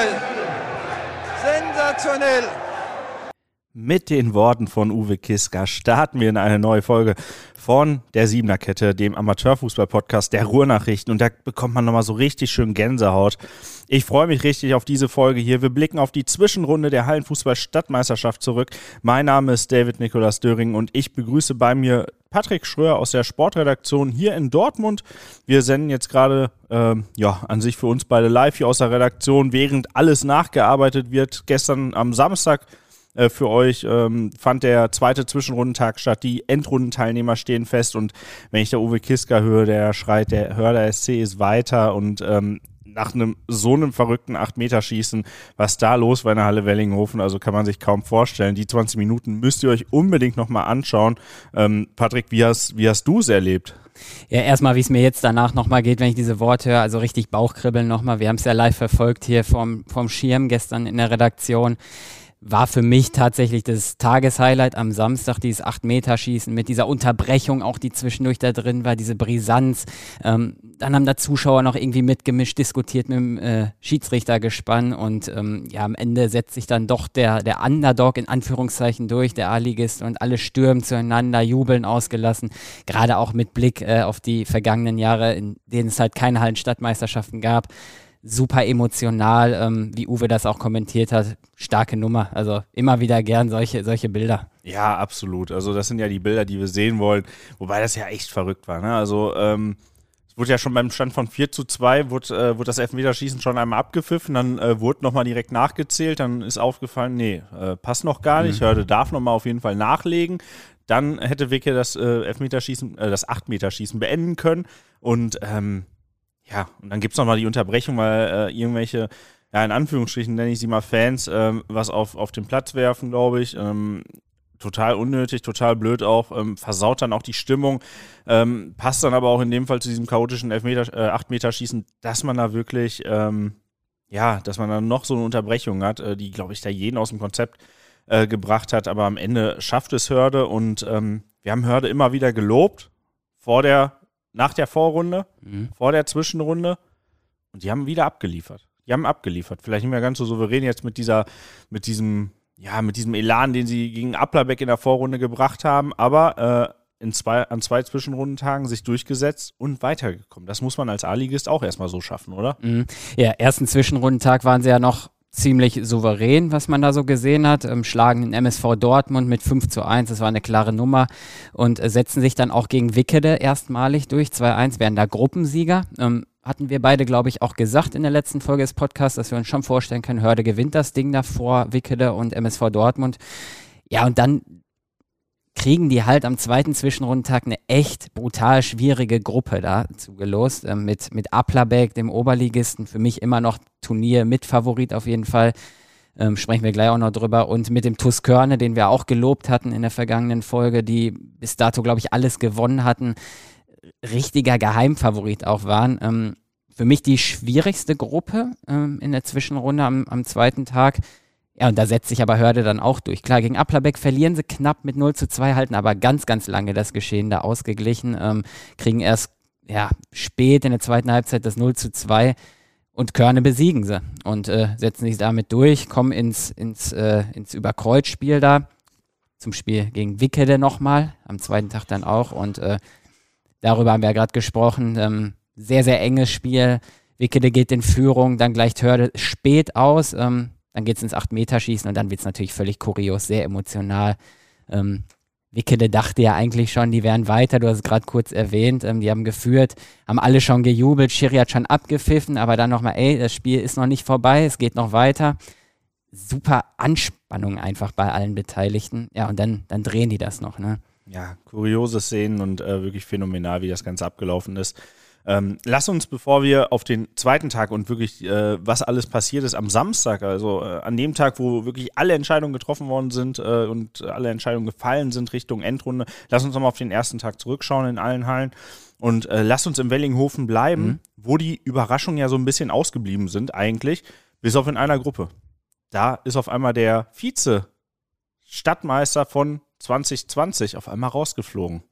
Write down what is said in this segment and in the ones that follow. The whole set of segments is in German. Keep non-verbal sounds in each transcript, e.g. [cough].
Sensationell. Sensationell. Mit den Worten von Uwe Kiska starten wir in eine neue Folge von der Siebener Kette, dem Amateurfußball-Podcast der Ruhrnachrichten. Und da bekommt man nochmal so richtig schön Gänsehaut. Ich freue mich richtig auf diese Folge hier. Wir blicken auf die Zwischenrunde der Hallenfußball-Stadtmeisterschaft zurück. Mein Name ist David Nikolaus Döring und ich begrüße bei mir Patrick Schröer aus der Sportredaktion hier in Dortmund. Wir senden jetzt gerade, ähm, ja, an sich für uns beide live hier aus der Redaktion, während alles nachgearbeitet wird. Gestern am Samstag äh, für euch ähm, fand der zweite Zwischenrundentag statt. Die Endrundenteilnehmer stehen fest und wenn ich der Uwe Kiska höre, der schreit, der Hörder SC ist weiter und ähm, nach einem so einem verrückten 8-Meter-Schießen, was da los war in der Halle Wellinghofen, also kann man sich kaum vorstellen. Die 20 Minuten müsst ihr euch unbedingt nochmal anschauen. Ähm, Patrick, wie hast, wie hast du es erlebt? Ja, erstmal, wie es mir jetzt danach nochmal geht, wenn ich diese Worte höre, also richtig Bauchkribbeln nochmal. Wir haben es ja live verfolgt hier vom, vom Schirm gestern in der Redaktion war für mich tatsächlich das Tageshighlight am Samstag, dieses 8-Meter-Schießen mit dieser Unterbrechung, auch die zwischendurch da drin war, diese Brisanz. Ähm, dann haben da Zuschauer noch irgendwie mitgemischt, diskutiert mit dem äh, Schiedsrichtergespann und ähm, ja, am Ende setzt sich dann doch der, der Underdog in Anführungszeichen durch, der A-Ligist und alle stürmen zueinander, jubeln ausgelassen. Gerade auch mit Blick äh, auf die vergangenen Jahre, in denen es halt keine Hallenstadtmeisterschaften gab super emotional, ähm, wie Uwe das auch kommentiert hat. Starke Nummer. Also immer wieder gern solche, solche Bilder. Ja, absolut. Also das sind ja die Bilder, die wir sehen wollen. Wobei das ja echt verrückt war. Ne? Also ähm, es wurde ja schon beim Stand von 4 zu 2, wurde, äh, wurde das Elfmeterschießen schon einmal abgepfiffen, dann äh, wurde nochmal direkt nachgezählt, dann ist aufgefallen, nee, äh, passt noch gar nicht, mhm. Hörde darf nochmal auf jeden Fall nachlegen. Dann hätte Wicke das äh, Elfmeterschießen, äh, das Achtmeterschießen beenden können und ähm, ja, und dann gibt es nochmal die Unterbrechung, weil äh, irgendwelche, ja, in Anführungsstrichen nenne ich sie mal Fans, ähm, was auf, auf den Platz werfen, glaube ich. Ähm, total unnötig, total blöd auch, ähm, versaut dann auch die Stimmung, ähm, passt dann aber auch in dem Fall zu diesem chaotischen Elfmeter, äh, 8-Meter-Schießen, dass man da wirklich, ähm, ja, dass man dann noch so eine Unterbrechung hat, äh, die, glaube ich, da jeden aus dem Konzept äh, gebracht hat, aber am Ende schafft es Hörde und ähm, wir haben Hörde immer wieder gelobt vor der nach der Vorrunde, mhm. vor der Zwischenrunde. Und die haben wieder abgeliefert. Die haben abgeliefert. Vielleicht nicht mehr ganz so souverän jetzt mit dieser, mit diesem, ja, mit diesem Elan, den sie gegen Applerbeck in der Vorrunde gebracht haben, aber äh, in zwei, an zwei Zwischenrundentagen sich durchgesetzt und weitergekommen. Das muss man als A-Ligist auch erstmal so schaffen, oder? Mhm. Ja, ersten Zwischenrundentag waren sie ja noch ziemlich souverän, was man da so gesehen hat. Ähm, schlagen den MSV Dortmund mit 5 zu 1, das war eine klare Nummer und äh, setzen sich dann auch gegen Wickede erstmalig durch. 2-1 werden da Gruppensieger. Ähm, hatten wir beide, glaube ich, auch gesagt in der letzten Folge des Podcasts, dass wir uns schon vorstellen können, Hörde gewinnt das Ding da vor Wickede und MSV Dortmund. Ja, und dann kriegen die halt am zweiten Zwischenrundentag eine echt brutal schwierige Gruppe da zugelost. Äh, mit, mit Aplabeck, dem Oberligisten, für mich immer noch Turnier mit Favorit auf jeden Fall. Ähm, sprechen wir gleich auch noch drüber. Und mit dem TuS Körne, den wir auch gelobt hatten in der vergangenen Folge, die bis dato, glaube ich, alles gewonnen hatten, richtiger Geheimfavorit auch waren. Ähm, für mich die schwierigste Gruppe ähm, in der Zwischenrunde am, am zweiten Tag. Ja, und da setzt sich aber Hörde dann auch durch. Klar, gegen Applerbeck verlieren sie knapp mit 0 zu 2, halten aber ganz, ganz lange das Geschehen da ausgeglichen, ähm, kriegen erst ja, spät in der zweiten Halbzeit das 0 zu 2 und Körne besiegen sie und äh, setzen sich damit durch, kommen ins, ins, äh, ins Überkreuzspiel da, zum Spiel gegen Wickede nochmal, am zweiten Tag dann auch und äh, darüber haben wir ja gerade gesprochen, ähm, sehr, sehr enges Spiel, Wickede geht in Führung, dann gleicht Hörde spät aus, ähm, dann geht es ins 8-Meter-Schießen und dann wird es natürlich völlig kurios, sehr emotional. Ähm, Wickede dachte ja eigentlich schon, die wären weiter, du hast es gerade kurz erwähnt, ähm, die haben geführt, haben alle schon gejubelt, Schiri hat schon abgepfiffen, aber dann nochmal, ey, das Spiel ist noch nicht vorbei, es geht noch weiter. Super Anspannung einfach bei allen Beteiligten. Ja, und dann, dann drehen die das noch, ne? Ja, kuriose Szenen und äh, wirklich phänomenal, wie das Ganze abgelaufen ist. Ähm, lass uns, bevor wir auf den zweiten Tag und wirklich, äh, was alles passiert ist am Samstag, also äh, an dem Tag, wo wirklich alle Entscheidungen getroffen worden sind äh, und alle Entscheidungen gefallen sind Richtung Endrunde, lass uns nochmal auf den ersten Tag zurückschauen in allen Hallen und äh, lass uns im Wellinghofen bleiben, mhm. wo die Überraschungen ja so ein bisschen ausgeblieben sind eigentlich, bis auf in einer Gruppe. Da ist auf einmal der Vize-Stadtmeister von 2020 auf einmal rausgeflogen.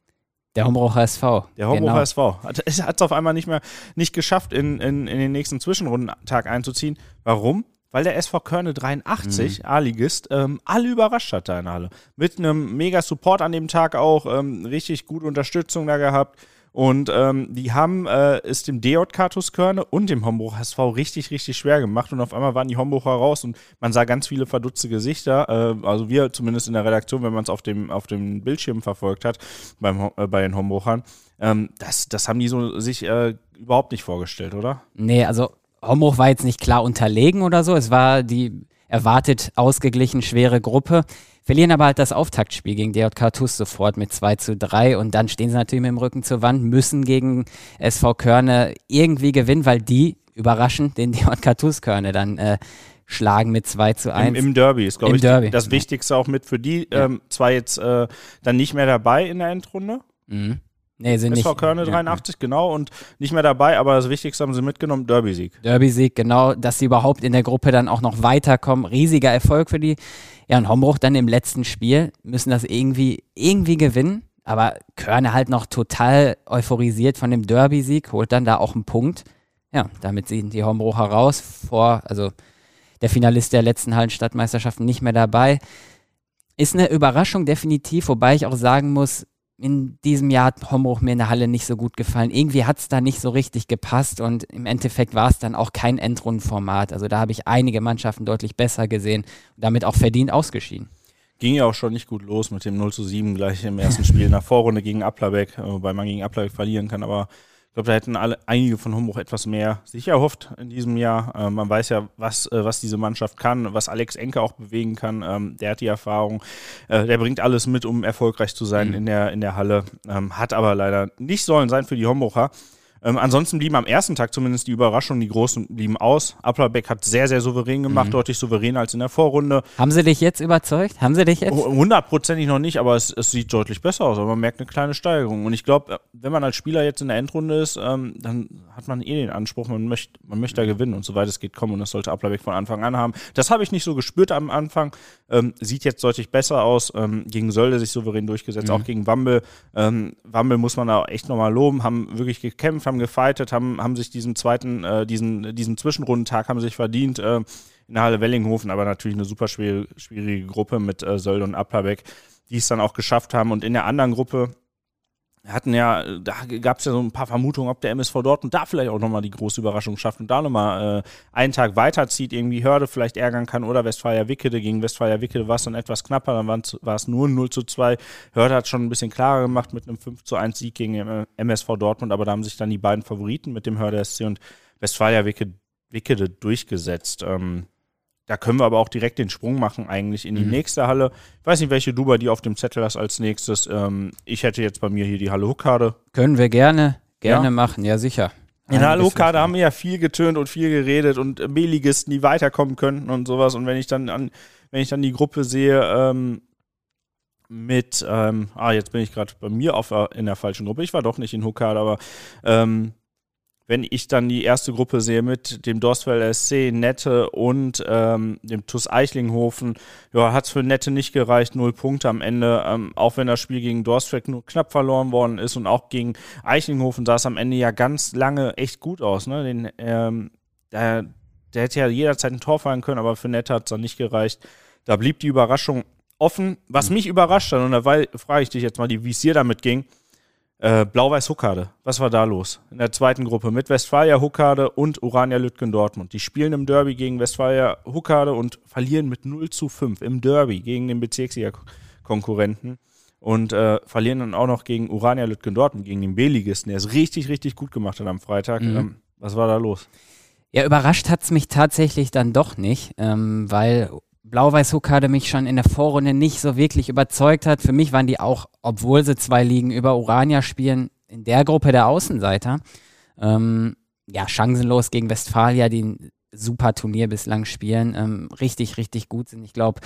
Der Hombrucher SV. Der Hombrucher genau. SV. Hat es auf einmal nicht mehr nicht geschafft, in, in, in den nächsten Zwischenrundentag einzuziehen. Warum? Weil der SV Körne 83, mhm. A-Ligist, ähm, alle überrascht hat da in Halle. Mit einem mega Support an dem Tag auch, ähm, richtig gute Unterstützung da gehabt. Und ähm, die haben äh, es dem DJK Tuskörne und dem Homburg SV richtig, richtig schwer gemacht. Und auf einmal waren die Homburger raus und man sah ganz viele verdutzte Gesichter. Äh, also wir zumindest in der Redaktion, wenn man es auf dem, auf dem Bildschirm verfolgt hat, beim, äh, bei den Homburgern. Ähm, das, das haben die so sich äh, überhaupt nicht vorgestellt, oder? Nee, also Homburg war jetzt nicht klar unterlegen oder so. Es war die erwartet ausgeglichen schwere Gruppe. Verlieren aber halt das Auftaktspiel gegen DJK TuS sofort mit 2 zu 3 und dann stehen sie natürlich mit dem Rücken zur Wand, müssen gegen SV Körne irgendwie gewinnen, weil die überraschend den [laughs] DJK TuS Körne dann äh, schlagen mit 2 zu 1. Im, im Derby ist, glaube ich, Derby. das Wichtigste auch mit für die. Ähm, zwar jetzt äh, dann nicht mehr dabei in der Endrunde. Mhm. Nee, sind SV nicht. Körne 83, ja. genau, und nicht mehr dabei, aber das Wichtigste haben sie mitgenommen, Derby-Sieg. Derby-Sieg, genau, dass sie überhaupt in der Gruppe dann auch noch weiterkommen. Riesiger Erfolg für die. Ja, und Hombruch dann im letzten Spiel müssen das irgendwie, irgendwie gewinnen. Aber Körne halt noch total euphorisiert von dem Derby-Sieg, holt dann da auch einen Punkt. Ja, damit sind die Hombrucher raus vor, also der Finalist der letzten Hallenstadtmeisterschaften nicht mehr dabei. Ist eine Überraschung definitiv, wobei ich auch sagen muss, in diesem Jahr hat Hombruch mir in der Halle nicht so gut gefallen. Irgendwie hat es da nicht so richtig gepasst und im Endeffekt war es dann auch kein Endrundenformat. Also da habe ich einige Mannschaften deutlich besser gesehen und damit auch verdient ausgeschieden. Ging ja auch schon nicht gut los mit dem 0 zu 7 gleich im ersten Spiel nach Vorrunde gegen Applerbeck, wobei man gegen Applerbeck verlieren kann, aber ich glaube, da hätten alle, einige von Hombruch etwas mehr sich erhofft in diesem Jahr. Äh, man weiß ja, was, äh, was diese Mannschaft kann, was Alex Enke auch bewegen kann. Ähm, der hat die Erfahrung. Äh, der bringt alles mit, um erfolgreich zu sein mhm. in, der, in der Halle. Ähm, hat aber leider nicht sollen sein für die Hombrucher. Ähm, ansonsten blieben am ersten Tag zumindest die Überraschungen, die Großen blieben aus. Applerbeck hat sehr, sehr souverän gemacht, mhm. deutlich souveräner als in der Vorrunde. Haben sie dich jetzt überzeugt? Haben sie dich jetzt? Hundertprozentig noch nicht, aber es, es, sieht deutlich besser aus. Aber man merkt eine kleine Steigerung. Und ich glaube, wenn man als Spieler jetzt in der Endrunde ist, ähm, dann hat man eh den Anspruch, man möchte, man möchte da gewinnen und soweit es geht kommen. Und das sollte Applerbeck von Anfang an haben. Das habe ich nicht so gespürt am Anfang. Ähm, sieht jetzt deutlich besser aus. Ähm, gegen Sölde sich souverän durchgesetzt, mhm. auch gegen Wambel. Ähm, Wambel muss man da echt nochmal loben, haben wirklich gekämpft, haben gefightet, haben, haben sich diesen zweiten, äh, diesen, diesen Zwischenrundentag haben sich verdient. Äh, in der Halle Wellinghofen, aber natürlich eine super schwierige, schwierige Gruppe mit äh, Sölde und Applerbeck, die es dann auch geschafft haben. Und in der anderen Gruppe hatten ja, da gab es ja so ein paar Vermutungen, ob der MSV Dortmund da vielleicht auch nochmal die große Überraschung schafft und da nochmal äh, einen Tag weiterzieht, irgendwie Hörde vielleicht ärgern kann oder Westfalia Wickede. Gegen Westfalia Wickede war es dann etwas knapper, dann war es nur 0 zu 2. Hörde hat schon ein bisschen klarer gemacht mit einem 5 zu 1 Sieg gegen MSV Dortmund, aber da haben sich dann die beiden Favoriten mit dem Hörde SC und Westfalia Wickede, Wickede durchgesetzt. Ähm, da können wir aber auch direkt den Sprung machen, eigentlich in die mhm. nächste Halle. Ich weiß nicht, welche du bei dir auf dem Zettel hast als nächstes. Ähm, ich hätte jetzt bei mir hier die Halle Huckade. Können wir gerne, gerne ja. machen, ja sicher. In der Halle Huckade haben wir ja viel getönt und viel geredet und B-Ligisten, die weiterkommen könnten und sowas. Und wenn ich dann an, wenn ich dann die Gruppe sehe, ähm, mit, ähm, ah, jetzt bin ich gerade bei mir auf, in der falschen Gruppe. Ich war doch nicht in Huckade, aber ähm, wenn ich dann die erste Gruppe sehe mit dem Dorsfeld SC, Nette und ähm, dem TuS Eichlinghofen, ja, hat es für Nette nicht gereicht, null Punkte am Ende, ähm, auch wenn das Spiel gegen Dorsfeld nur knapp verloren worden ist und auch gegen Eichlinghofen sah es am Ende ja ganz lange echt gut aus. Ne? Den, ähm, der, der hätte ja jederzeit ein Tor fallen können, aber für Nette hat es dann nicht gereicht. Da blieb die Überraschung offen. Was mhm. mich überrascht hat, und da frage ich dich jetzt mal, wie es dir damit ging, äh, Blau-Weiß Huckade, was war da los? In der zweiten Gruppe mit Westfalia Huckade und Urania Lütgen Dortmund. Die spielen im Derby gegen Westfalia Huckade und verlieren mit 0 zu 5 im Derby gegen den Bezirksliga-Konkurrenten. Und äh, verlieren dann auch noch gegen Urania Lütgen Dortmund, gegen den B-Ligisten, der es richtig, richtig gut gemacht hat am Freitag. Mhm. Ähm, was war da los? Ja, überrascht hat es mich tatsächlich dann doch nicht, ähm, weil Blau-Weiß-Huckade mich schon in der Vorrunde nicht so wirklich überzeugt hat. Für mich waren die auch, obwohl sie zwei Ligen über Urania spielen, in der Gruppe der Außenseiter. Ähm, ja, chancenlos gegen Westfalia, die ein super Turnier bislang spielen, ähm, richtig, richtig gut sind. Ich glaube,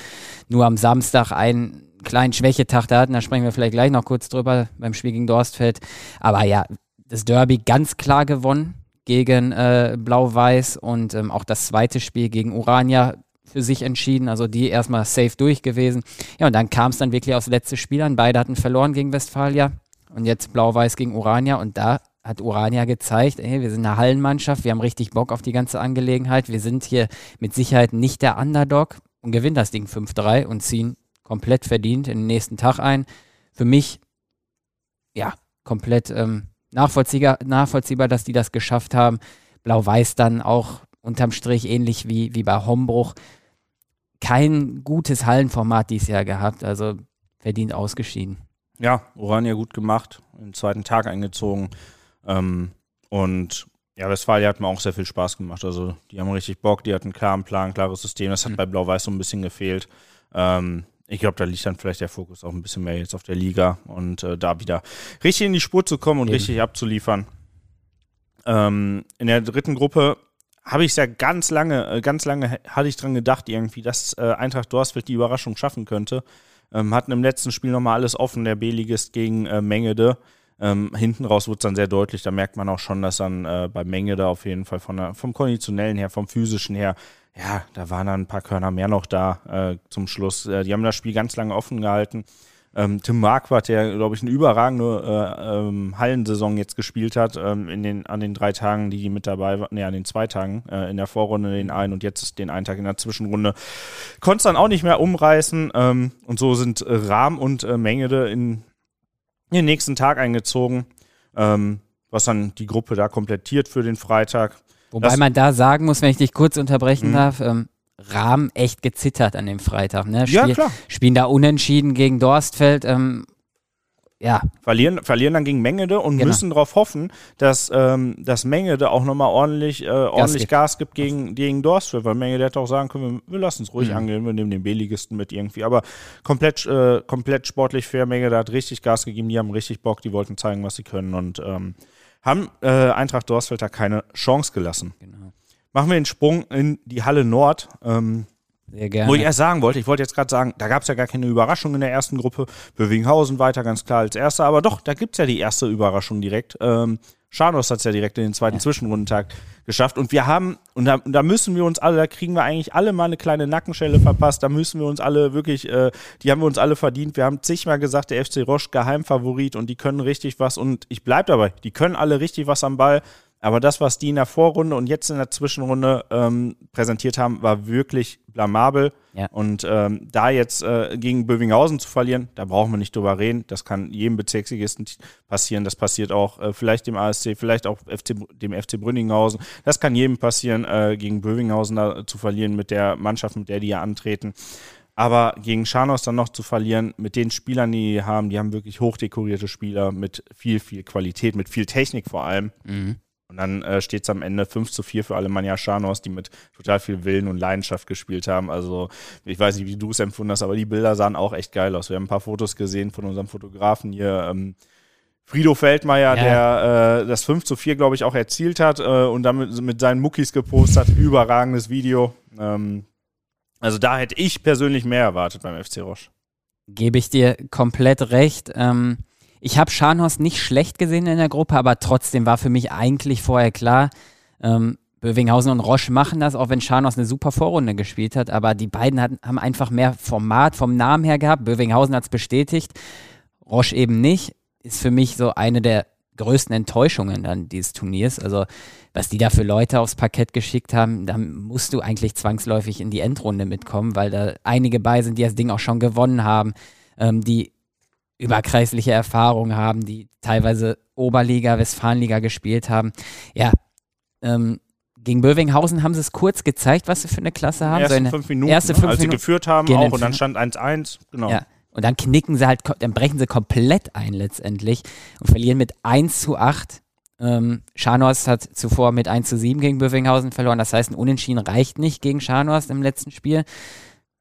nur am Samstag einen kleinen Schwächetag da hatten, da sprechen wir vielleicht gleich noch kurz drüber beim Spiel gegen Dorstfeld. Aber ja, das Derby ganz klar gewonnen gegen äh, Blau-Weiß und ähm, auch das zweite Spiel gegen Urania für sich entschieden, also die erstmal safe durch gewesen. Ja, und dann kam es dann wirklich aufs letzte Spiel an. Beide hatten verloren gegen Westfalia und jetzt Blau-Weiß gegen Urania und da hat Urania gezeigt, ey, wir sind eine Hallenmannschaft, wir haben richtig Bock auf die ganze Angelegenheit, wir sind hier mit Sicherheit nicht der Underdog und gewinnen das Ding 5-3 und ziehen komplett verdient in den nächsten Tag ein. Für mich, ja, komplett ähm, nachvollziehbar, nachvollziehbar, dass die das geschafft haben. Blau-Weiß dann auch unterm Strich ähnlich wie, wie bei Hombruch. Kein gutes Hallenformat dieses Jahr gehabt, also verdient ausgeschieden. Ja, Orania gut gemacht, den zweiten Tag eingezogen. Ähm, und ja, Westfalia hat mir auch sehr viel Spaß gemacht. Also die haben richtig Bock, die hatten einen klaren Plan, klares System. Das hat mhm. bei Blau-Weiß so ein bisschen gefehlt. Ähm, ich glaube, da liegt dann vielleicht der Fokus auch ein bisschen mehr jetzt auf der Liga und äh, da wieder richtig in die Spur zu kommen und Eben. richtig abzuliefern. Ähm, in der dritten Gruppe habe ich es ja ganz lange, äh, ganz lange hatte ich dran gedacht, irgendwie, dass äh, Eintracht Dorsfeld die Überraschung schaffen könnte. Ähm, hatten im letzten Spiel nochmal alles offen, der B-Ligist gegen äh, Mengede. Ähm, hinten raus wurde es dann sehr deutlich, da merkt man auch schon, dass dann äh, bei Mengede auf jeden Fall von der, vom Konditionellen her, vom physischen her, ja, da waren dann ein paar Körner mehr noch da äh, zum Schluss. Äh, die haben das Spiel ganz lange offen gehalten. Ähm, Tim Marquardt, der, glaube ich, eine überragende äh, ähm, Hallensaison jetzt gespielt hat, ähm, in den, an den drei Tagen, die die mit dabei waren, nee, an den zwei Tagen äh, in der Vorrunde, den einen und jetzt den einen Tag in der Zwischenrunde, konnte es dann auch nicht mehr umreißen. Ähm, und so sind äh, Rahm und äh, Mengede in, in den nächsten Tag eingezogen, ähm, was dann die Gruppe da komplettiert für den Freitag. Wobei das, man da sagen muss, wenn ich dich kurz unterbrechen mh. darf, ähm, Rahmen echt gezittert an dem Freitag. Ne? Spiel, ja, klar. Spielen da unentschieden gegen Dorstfeld. Ähm, ja. Verlieren, verlieren dann gegen Mengede und genau. müssen darauf hoffen, dass, ähm, dass Mengede auch nochmal ordentlich, äh, ordentlich Gas gibt, Gas gibt gegen, gegen Dorstfeld, weil Mengede hätte auch sagen können, wir, wir lassen es ruhig mhm. angeln, wir nehmen den B-Ligisten mit irgendwie. Aber komplett, äh, komplett sportlich fair, Mengede hat richtig Gas gegeben, die haben richtig Bock, die wollten zeigen, was sie können und ähm, haben äh, Eintracht Dorstfeld da keine Chance gelassen. Genau. Machen wir den Sprung in die Halle Nord. Ähm, sehr gerne. Wo ich erst sagen wollte, ich wollte jetzt gerade sagen, da gab es ja gar keine Überraschung in der ersten Gruppe. Bövinghausen weiter ganz klar als erster, aber doch, da gibt es ja die erste Überraschung direkt. Ähm, Scharnos hat es ja direkt in den zweiten ja. Zwischenrundentag geschafft. Und wir haben, und da, da, müssen wir uns alle, da kriegen wir eigentlich alle mal eine kleine Nackenschelle verpasst. Da müssen wir uns alle wirklich, äh, die haben wir uns alle verdient. Wir haben zigmal gesagt, der FC Roche Geheimfavorit und die können richtig was. Und ich bleibe dabei, die können alle richtig was am Ball. Aber das, was die in der Vorrunde und jetzt in der Zwischenrunde ähm, präsentiert haben, war wirklich blamabel. Ja. Und ähm, da jetzt äh, gegen Bövinghausen zu verlieren, da brauchen wir nicht drüber reden. Das kann jedem Bezirksligisten passieren. Das passiert auch äh, vielleicht dem ASC, vielleicht auch FC, dem FC Brünninghausen. Das kann jedem passieren, äh, gegen Bövinghausen da zu verlieren mit der Mannschaft, mit der die ja antreten. Aber gegen Scharnos dann noch zu verlieren, mit den Spielern, die haben, die haben wirklich hochdekorierte Spieler mit viel, viel Qualität, mit viel Technik vor allem. Mhm. Und dann äh, steht es am Ende 5 zu 4 für Alemannia Scharnos, die mit total viel Willen und Leidenschaft gespielt haben. Also ich weiß nicht, wie du es empfunden hast, aber die Bilder sahen auch echt geil aus. Wir haben ein paar Fotos gesehen von unserem Fotografen hier. Ähm, Frido Feldmeier, ja. der äh, das 5 zu 4, glaube ich, auch erzielt hat äh, und damit mit seinen Muckis gepostet hat. Überragendes Video. Ähm, also da hätte ich persönlich mehr erwartet beim FC Roche. Gebe ich dir komplett recht. Ähm, ich habe Scharnhorst nicht schlecht gesehen in der Gruppe, aber trotzdem war für mich eigentlich vorher klar, ähm, Bövinghausen und Roche machen das, auch wenn Scharnhorst eine super Vorrunde gespielt hat. Aber die beiden hatten, haben einfach mehr Format vom Namen her gehabt. Bövinghausen hat es bestätigt, Roche eben nicht. Ist für mich so eine der größten Enttäuschungen dann dieses Turniers. Also, was die da für Leute aufs Parkett geschickt haben, da musst du eigentlich zwangsläufig in die Endrunde mitkommen, weil da einige bei sind, die das Ding auch schon gewonnen haben, ähm, die überkreisliche Erfahrung haben, die teilweise Oberliga, Westfalenliga gespielt haben. Ja, ähm, gegen Bövinghausen haben sie es kurz gezeigt, was sie für eine Klasse haben. Erste so fünf Minuten, erste fünf als Minuten. sie geführt haben auch und dann stand 1-1, genau. Ja. Und dann knicken sie halt, dann brechen sie komplett ein letztendlich und verlieren mit 1 zu 8. Ähm, Scharnhorst hat zuvor mit 1 zu 7 gegen Bövinghausen verloren. Das heißt, ein Unentschieden reicht nicht gegen Scharnhorst im letzten Spiel.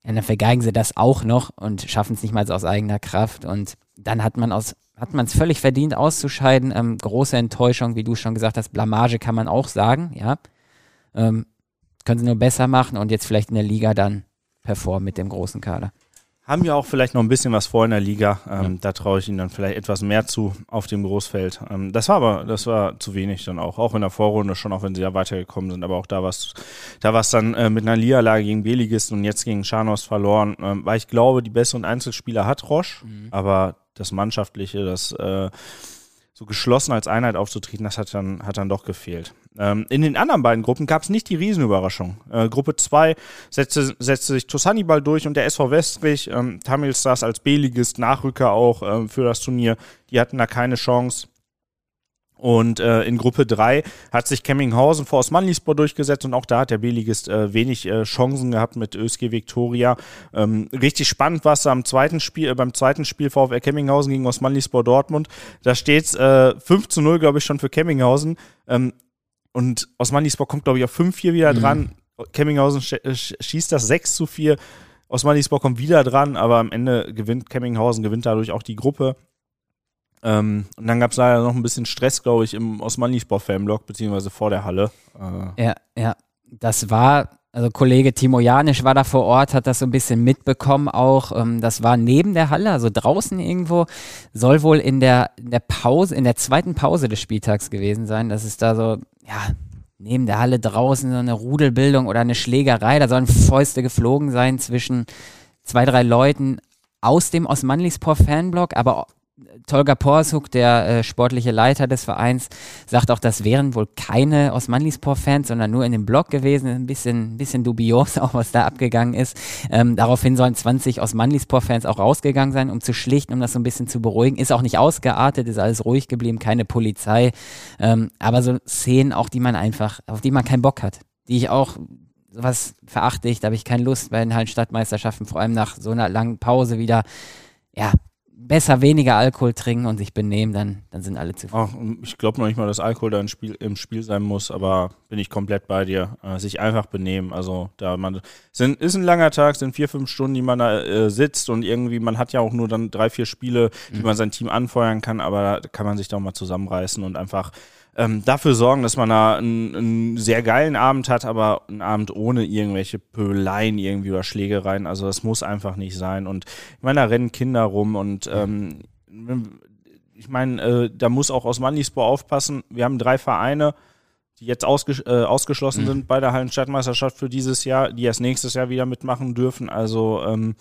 Ja, dann vergeigen sie das auch noch und schaffen es nicht mal aus eigener Kraft. Und dann hat man aus hat man es völlig verdient auszuscheiden. Ähm, große Enttäuschung, wie du schon gesagt hast, Blamage kann man auch sagen, ja. Ähm, können sie nur besser machen und jetzt vielleicht in der Liga dann performen mit dem großen Kader. Haben ja auch vielleicht noch ein bisschen was vor in der Liga. Ähm, ja. Da traue ich ihnen dann vielleicht etwas mehr zu auf dem Großfeld. Ähm, das war aber, das war zu wenig dann auch. Auch in der Vorrunde schon, auch wenn sie ja weitergekommen sind. Aber auch da war es da war's dann äh, mit einer Niederlage gegen Beligist und jetzt gegen Scharnos verloren. Ähm, weil ich glaube, die besseren Einzelspieler hat Roche. Mhm. Aber das Mannschaftliche, das äh, so geschlossen als Einheit aufzutreten, das hat dann, hat dann doch gefehlt. Ähm, in den anderen beiden Gruppen gab es nicht die Riesenüberraschung. Äh, Gruppe 2 setzte, setzte sich Tossannibal durch und der SV Westrich, ähm, Tamil Stars als B-Ligist, Nachrücker auch ähm, für das Turnier, die hatten da keine Chance. Und äh, in Gruppe 3 hat sich Kemminghausen vor Osmanlispor durchgesetzt und auch da hat der B-Ligist äh, wenig äh, Chancen gehabt mit ÖSG Viktoria. Ähm, richtig spannend war es am zweiten Spiel, äh, beim zweiten Spiel VfR Kemminghausen gegen Osmanlispor Dortmund. Da steht äh, 5 zu 0, glaube ich, schon für Kemminghausen. Ähm, und Osmanlispor kommt, glaube ich, auf 5-4 wieder mhm. dran. Kemminghausen sch äh, schießt das 6 zu 4. Osmanlispor kommt wieder dran, aber am Ende gewinnt Kemminghausen, gewinnt dadurch auch die Gruppe. Ähm, und dann gab es leider noch ein bisschen Stress, glaube ich, im Osmanispor-Fanblock, beziehungsweise vor der Halle. Äh. Ja, ja. Das war, also Kollege Timo Janisch war da vor Ort, hat das so ein bisschen mitbekommen auch. Ähm, das war neben der Halle, also draußen irgendwo. Soll wohl in der, in der Pause, in der zweiten Pause des Spieltags gewesen sein. Das ist da so, ja, neben der Halle draußen so eine Rudelbildung oder eine Schlägerei. Da sollen Fäuste geflogen sein zwischen zwei, drei Leuten aus dem Osmanlispor Fanblock, aber Tolga Porsuk, der äh, sportliche Leiter des Vereins, sagt auch, das wären wohl keine Osmanlispor-Fans, sondern nur in dem Blog gewesen. Ein bisschen, bisschen dubios [laughs] auch, was da abgegangen ist. Ähm, daraufhin sollen 20 Osmanlispor-Fans auch rausgegangen sein, um zu schlichten, um das so ein bisschen zu beruhigen. Ist auch nicht ausgeartet, ist alles ruhig geblieben, keine Polizei. Ähm, aber so Szenen auch, die man einfach, auf die man keinen Bock hat. Die ich auch sowas verachte ich, da habe ich keine Lust bei den Hallenstadtmeisterschaften, vor allem nach so einer langen Pause wieder, ja, besser weniger Alkohol trinken und sich benehmen, dann, dann sind alle zufrieden. Ach, ich glaube noch nicht mal, dass Alkohol da im Spiel, im Spiel sein muss, aber bin ich komplett bei dir. Äh, sich einfach benehmen. Also da man sind, ist ein langer Tag, sind vier, fünf Stunden, die man da äh, sitzt und irgendwie, man hat ja auch nur dann drei, vier Spiele, die mhm. man sein Team anfeuern kann, aber da kann man sich doch mal zusammenreißen und einfach ähm, dafür sorgen, dass man da einen, einen, sehr geilen Abend hat, aber einen Abend ohne irgendwelche Pöbeleien irgendwie oder Schlägereien. Also das muss einfach nicht sein. Und ich meine, da rennen Kinder rum und ähm, ich meine, äh, da muss auch aus Manlispor aufpassen. Wir haben drei Vereine, die jetzt ausges äh, ausgeschlossen mhm. sind bei der Hallenstadtmeisterschaft für dieses Jahr, die erst nächstes Jahr wieder mitmachen dürfen. Also ähm,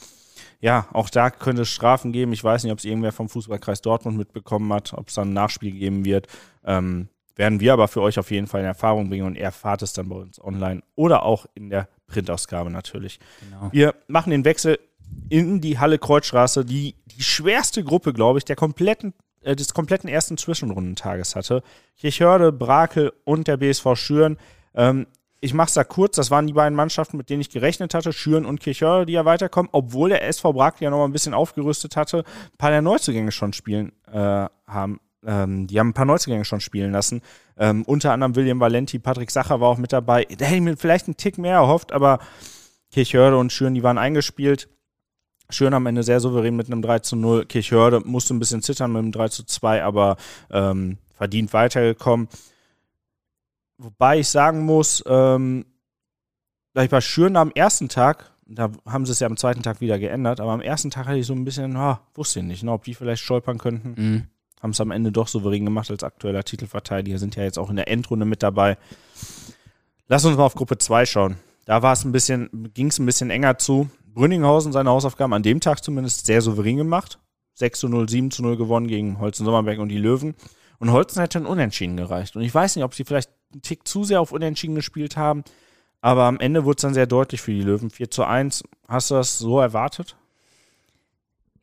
ja, auch da könnte es Strafen geben. Ich weiß nicht, ob es irgendwer vom Fußballkreis Dortmund mitbekommen hat, ob es dann ein Nachspiel geben wird. Ähm, werden wir aber für euch auf jeden Fall in Erfahrung bringen und ihr erfahrt es dann bei uns online oder auch in der Printausgabe natürlich. Genau. Wir machen den Wechsel in die Halle Kreuzstraße, die die schwerste Gruppe, glaube ich, der kompletten, äh, des kompletten ersten Zwischenrundentages hatte. Kirchhörde, Brakel und der BSV Schüren. Ähm, ich mache es da kurz, das waren die beiden Mannschaften, mit denen ich gerechnet hatte, Schüren und Kirchhörde, die ja weiterkommen, obwohl der SV Brakel ja noch mal ein bisschen aufgerüstet hatte, ein paar der Neuzugänge schon spielen äh, haben ähm, die haben ein paar Neuzugänge schon spielen lassen. Ähm, unter anderem William Valenti, Patrick Sacher war auch mit dabei. Da hätte ich mir vielleicht einen Tick mehr erhofft, aber Kirchhörde und Schüren, die waren eingespielt. Schön am Ende sehr souverän mit einem 3 zu 0. Kirchhörde musste ein bisschen zittern mit einem 3 zu 2, aber ähm, verdient weitergekommen. Wobei ich sagen muss, ähm, ich bei Schüren am ersten Tag, da haben sie es ja am zweiten Tag wieder geändert, aber am ersten Tag hatte ich so ein bisschen, ah, wusste ich nicht, ne, ob die vielleicht stolpern könnten. Mhm haben es am Ende doch souverän gemacht als aktueller Titelverteidiger, sind ja jetzt auch in der Endrunde mit dabei. Lass uns mal auf Gruppe 2 schauen. Da war es ein bisschen, ging es ein bisschen enger zu. Brünninghausen seine Hausaufgaben an dem Tag zumindest sehr souverän gemacht. 6 zu 0, 7 zu 0 gewonnen gegen Holzen Sommerberg und die Löwen. Und Holzen hätte ein Unentschieden gereicht. Und ich weiß nicht, ob sie vielleicht einen Tick zu sehr auf Unentschieden gespielt haben. Aber am Ende wurde es dann sehr deutlich für die Löwen. 4 zu 1. Hast du das so erwartet?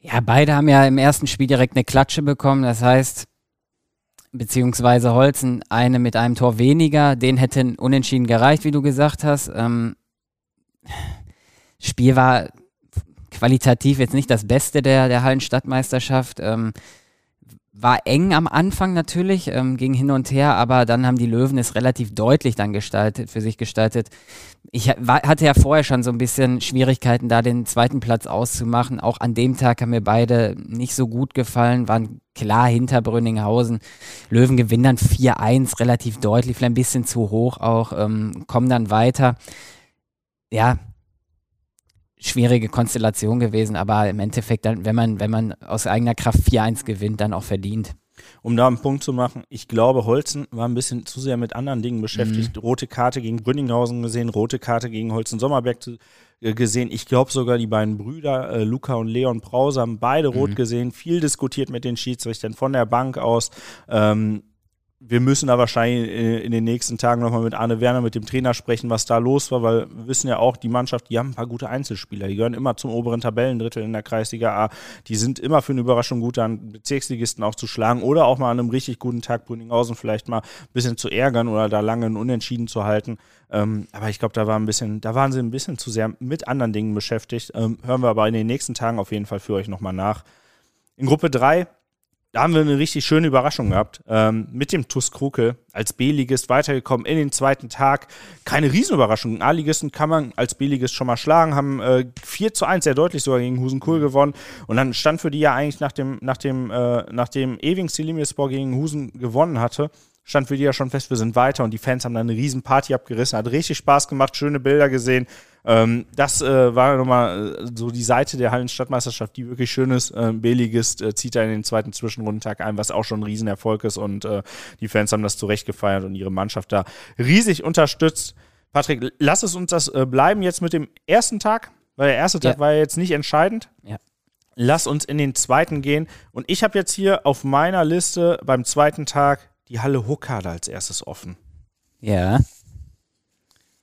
Ja, beide haben ja im ersten Spiel direkt eine Klatsche bekommen. Das heißt, beziehungsweise Holzen eine mit einem Tor weniger. Den hätte unentschieden gereicht, wie du gesagt hast. Ähm, Spiel war qualitativ jetzt nicht das Beste der, der Hallenstadtmeisterschaft. Ähm, war eng am Anfang natürlich, ähm, ging hin und her, aber dann haben die Löwen es relativ deutlich dann gestaltet, für sich gestaltet. Ich war, hatte ja vorher schon so ein bisschen Schwierigkeiten, da den zweiten Platz auszumachen. Auch an dem Tag haben mir beide nicht so gut gefallen, waren klar hinter Brünninghausen. Löwen gewinnen dann 4-1, relativ deutlich, vielleicht ein bisschen zu hoch auch, ähm, kommen dann weiter. Ja, schwierige Konstellation gewesen, aber im Endeffekt dann, wenn man, wenn man aus eigener Kraft 4-1 gewinnt, dann auch verdient. Um da einen Punkt zu machen, ich glaube, Holzen war ein bisschen zu sehr mit anderen Dingen beschäftigt. Mhm. Rote Karte gegen Brünninghausen gesehen, rote Karte gegen Holzen-Sommerberg äh, gesehen. Ich glaube sogar die beiden Brüder, äh, Luca und Leon Brause, haben beide rot mhm. gesehen, viel diskutiert mit den Schiedsrichtern von der Bank aus. Ähm, wir müssen da wahrscheinlich in den nächsten Tagen nochmal mit Arne Werner, mit dem Trainer sprechen, was da los war, weil wir wissen ja auch, die Mannschaft, die haben ein paar gute Einzelspieler. Die gehören immer zum oberen Tabellendrittel in der Kreisliga A. Die sind immer für eine Überraschung gut, an Bezirksligisten auch zu schlagen oder auch mal an einem richtig guten Tag Brünninghausen vielleicht mal ein bisschen zu ärgern oder da lange ein Unentschieden zu halten. Ähm, aber ich glaube, da war ein bisschen, da waren sie ein bisschen zu sehr mit anderen Dingen beschäftigt. Ähm, hören wir aber in den nächsten Tagen auf jeden Fall für euch nochmal nach. In Gruppe 3 da haben wir eine richtig schöne Überraschung gehabt. Ähm, mit dem TuS Kruke als B-Ligist weitergekommen in den zweiten Tag. Keine Riesenüberraschung. A-Ligisten kann man als B-Ligist schon mal schlagen, haben äh, 4 zu 1 sehr deutlich sogar gegen Husen-Kohl gewonnen. Und dann stand für die ja eigentlich nach dem, nach dem, äh, nachdem Ewing Silimispor gegen Husen gewonnen hatte, stand für die ja schon fest, wir sind weiter und die Fans haben dann eine riesen Party abgerissen, hat richtig Spaß gemacht, schöne Bilder gesehen. Ähm, das äh, war nochmal äh, so die Seite der Hallenstadtmeisterschaft, die wirklich schön ist. Ähm, B-Ligist äh, zieht da in den zweiten Zwischenrundentag ein, was auch schon ein Riesenerfolg ist und äh, die Fans haben das zurecht gefeiert und ihre Mannschaft da riesig unterstützt. Patrick, lass es uns das äh, bleiben jetzt mit dem ersten Tag, weil der erste Tag ja. war ja jetzt nicht entscheidend. Ja. Lass uns in den zweiten gehen. Und ich habe jetzt hier auf meiner Liste beim zweiten Tag die Halle Huckade als erstes offen. Ja.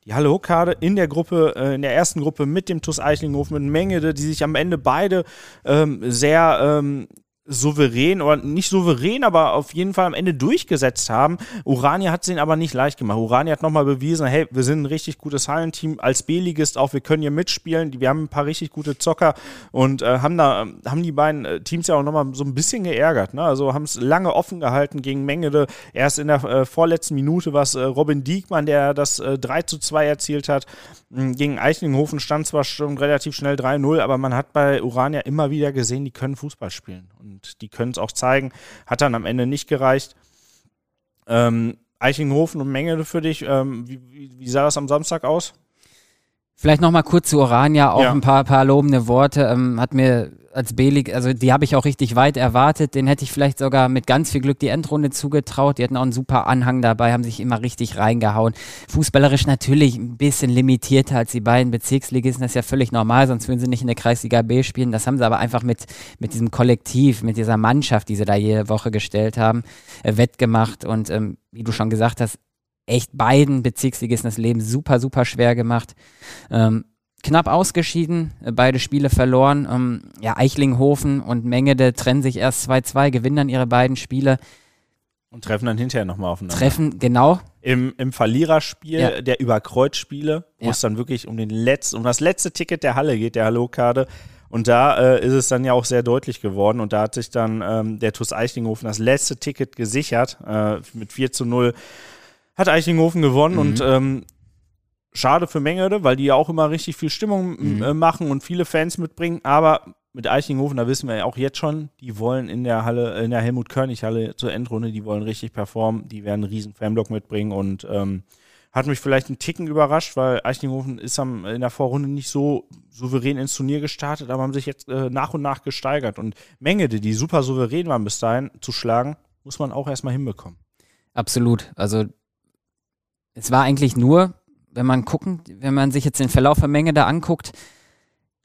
Die Halle Huckade in der Gruppe, äh, in der ersten Gruppe mit dem TuS Eichlinghof, mit Mengede, die sich am Ende beide ähm, sehr ähm, souverän oder nicht souverän, aber auf jeden Fall am Ende durchgesetzt haben. Urania hat es ihnen aber nicht leicht gemacht. Urania hat nochmal bewiesen, hey, wir sind ein richtig gutes Hallenteam als B-Ligist auch, wir können hier mitspielen. Wir haben ein paar richtig gute Zocker und äh, haben da haben die beiden äh, Teams ja auch nochmal so ein bisschen geärgert. Ne? Also haben es lange offen gehalten gegen Mengede. Erst in der äh, vorletzten Minute war es äh, Robin Diekmann, der das äh, 3 zu 2 erzielt hat. Hm, gegen Eichlinghofen stand zwar schon relativ schnell 3-0, aber man hat bei Urania immer wieder gesehen, die können Fußball spielen. Und und die können es auch zeigen. Hat dann am Ende nicht gereicht. Ähm, Eichlinghofen und Menge für dich. Ähm, wie, wie, sah das am Samstag aus? Vielleicht noch mal kurz zu Orania, auch ja. ein paar, paar lobende Worte. Ähm, hat mir als B-League, also die habe ich auch richtig weit erwartet. Den hätte ich vielleicht sogar mit ganz viel Glück die Endrunde zugetraut. Die hatten auch einen super Anhang dabei, haben sich immer richtig reingehauen. Fußballerisch natürlich ein bisschen limitierter als die beiden Bezirksligisten. Das ist ja völlig normal, sonst würden sie nicht in der Kreisliga B spielen. Das haben sie aber einfach mit, mit diesem Kollektiv, mit dieser Mannschaft, die sie da jede Woche gestellt haben, äh, wettgemacht. Und ähm, wie du schon gesagt hast, echt beiden Bezirksligisten das Leben super, super schwer gemacht. Ähm, knapp ausgeschieden, äh, beide Spiele verloren. Ähm, ja, Eichlinghofen und Mengede trennen sich erst 2-2, gewinnen dann ihre beiden Spiele. Und treffen dann hinterher nochmal aufeinander. Treffen, genau. Im, im Verliererspiel ja. der Überkreuzspiele, wo ja. es dann wirklich um, den letzten, um das letzte Ticket der Halle geht, der Hallokade. Und da äh, ist es dann ja auch sehr deutlich geworden. Und da hat sich dann ähm, der TuS Eichlinghofen das letzte Ticket gesichert. Äh, mit 4 zu 0 hat Eichlinghofen gewonnen. Mhm. Und ähm, schade für Mengede, weil die ja auch immer richtig viel Stimmung mhm. äh, machen und viele Fans mitbringen. Aber mit Eichlinghofen, da wissen wir ja auch jetzt schon, die wollen in der Halle, in der Helmut-Körnig-Halle zur Endrunde, die wollen richtig performen, die werden einen riesen Fanblock mitbringen und ähm, hat mich vielleicht einen Ticken überrascht, weil Eichlinghofen ist am, in der Vorrunde nicht so souverän ins Turnier gestartet, aber haben sich jetzt äh, nach und nach gesteigert. Und Mengede, die super souverän waren bis dahin, zu schlagen, muss man auch erstmal hinbekommen. Absolut. Also es war eigentlich nur wenn man gucken, wenn man sich jetzt den Verlauf der Menge da anguckt,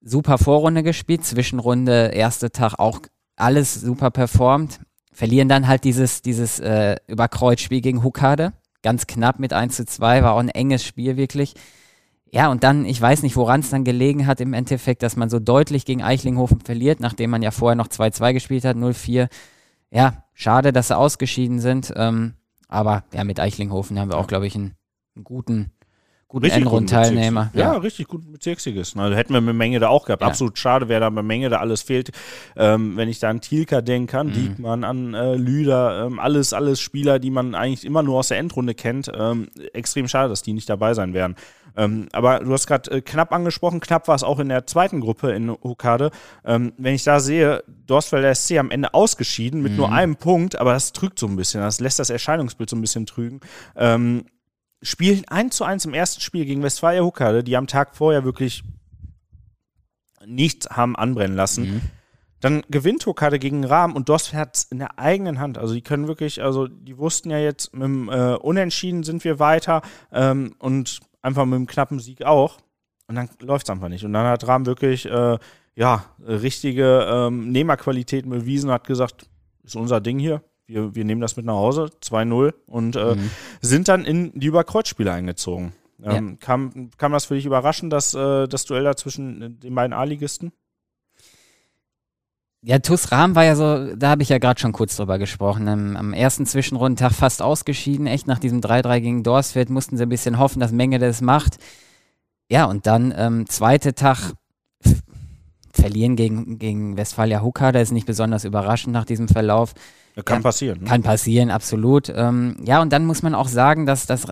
super Vorrunde gespielt, Zwischenrunde, erster Tag auch alles super performt, verlieren dann halt dieses, dieses äh, Überkreuzspiel gegen Hukade, ganz knapp mit 1 zu 2, war auch ein enges Spiel wirklich. Ja, und dann, ich weiß nicht, woran es dann gelegen hat im Endeffekt, dass man so deutlich gegen Eichlinghofen verliert, nachdem man ja vorher noch 2-2 gespielt hat, 0-4. Ja, schade, dass sie ausgeschieden sind. Ähm, aber ja, mit Eichlinghofen haben wir auch, glaube ich, einen, einen guten, guten Richtig Endrundenteilnehmer. guten Bezirks- Ja, richtig guten Bezirksligisten. Also hätten wir mit Menge da auch gehabt. Ja. Absolut schade, wer da bei Menge da alles fehlt. Ähm, wenn ich da an Thielka denke, an Mhm. Diekmann, an äh, Lüder, ähm, alles, alles Spieler, die man eigentlich immer nur aus der Endrunde kennt. Ähm, extrem schade, dass die nicht dabei sein werden. Ähm, aber du hast gerade äh, knapp angesprochen, knapp war es auch in der zweiten Gruppe in Hokade. Ähm, wenn ich da sehe, Dorstfelder SC am Ende ausgeschieden mit nur einem Punkt, aber das trügt so ein bisschen, das lässt das Erscheinungsbild so ein bisschen trügen. Ähm, spielen 1 zu 1 im ersten Spiel gegen Westfalia Huckade, die am Tag vorher wirklich nichts haben anbrennen lassen. Dann gewinnt Huckade gegen Rahm und Dorstfeld hat in der eigenen Hand. Also die können wirklich, also die wussten ja jetzt, mit dem äh, Unentschieden sind wir weiter ähm, und einfach mit einem knappen Sieg auch. Und dann läuft es einfach nicht. Und dann hat Rahm wirklich, äh, ja, richtige ähm, Nehmerqualitäten bewiesen und hat gesagt, ist unser Ding hier. Wir, wir nehmen das mit nach Hause, 2-0 und äh, sind dann in die Überkreuzspiele eingezogen. Ähm, kam, kam das für dich überraschend, dass äh, das Duell da zwischen den beiden A-Ligisten? Ja, TuS Rahm war ja so, da habe ich ja gerade schon kurz drüber gesprochen. Am, am ersten Zwischenrundentag fast ausgeschieden, echt nach diesem 3-3 gegen Dorsfeld mussten sie ein bisschen hoffen, dass Menge das macht. Ja, und dann ähm, zweite Tag verlieren gegen, gegen Westfalia Hukka, das ist nicht besonders überraschend nach diesem Verlauf. Kann Ja, passieren. Ne? Kann passieren, absolut. Ähm, ja, und dann muss man auch sagen, dass das